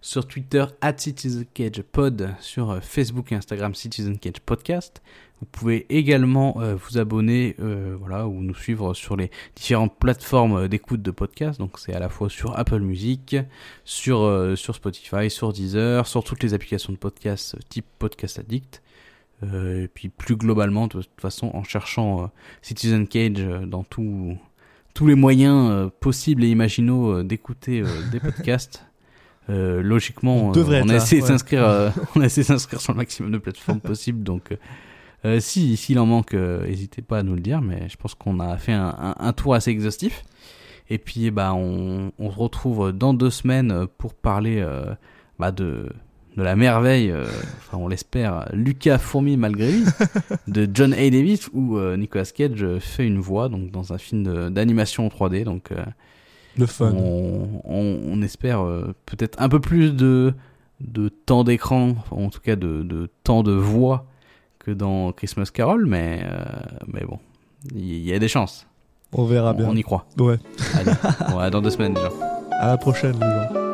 sur Twitter @citizencagepod, sur Facebook et Instagram Citizen Cage Podcast. Vous pouvez également vous abonner, voilà, ou nous suivre sur les différentes plateformes d'écoute de podcast. Donc c'est à la fois sur Apple Music, sur, sur Spotify, sur Deezer, sur toutes les applications de podcast type Podcast Addict. Et puis plus globalement, de toute façon, en cherchant Citizen Cage dans tout- tous les moyens euh, possibles et imaginaux euh, d'écouter euh, des podcasts. [LAUGHS] euh, logiquement, On on, a essayé de ouais. s'inscrire, [LAUGHS] on a essayé de s'inscrire sur le maximum de plateformes possibles. Donc, si s'il en manque, euh, n'hésitez pas à nous le dire. Mais je pense qu'on a fait un, un- un tour assez exhaustif. Et puis, bah, on, on se retrouve dans deux semaines pour parler euh, bah, de, de la merveille, euh, enfin, on l'espère, Lucas Fourmi malgré lui, [LAUGHS] de John A. Davis, où euh, Nicolas Cage fait une voix donc, dans un film d'animation en 3D. Donc, euh, Le fun. on, on- on espère peut-être un peu plus de, de temps d'écran, en tout cas de, de temps de voix que dans Christmas Carol, mais, mais bon, il y, a des chances. On verra On, bien. on y croit. Ouais. Allez, dans deux semaines déjà. À la prochaine, les gens.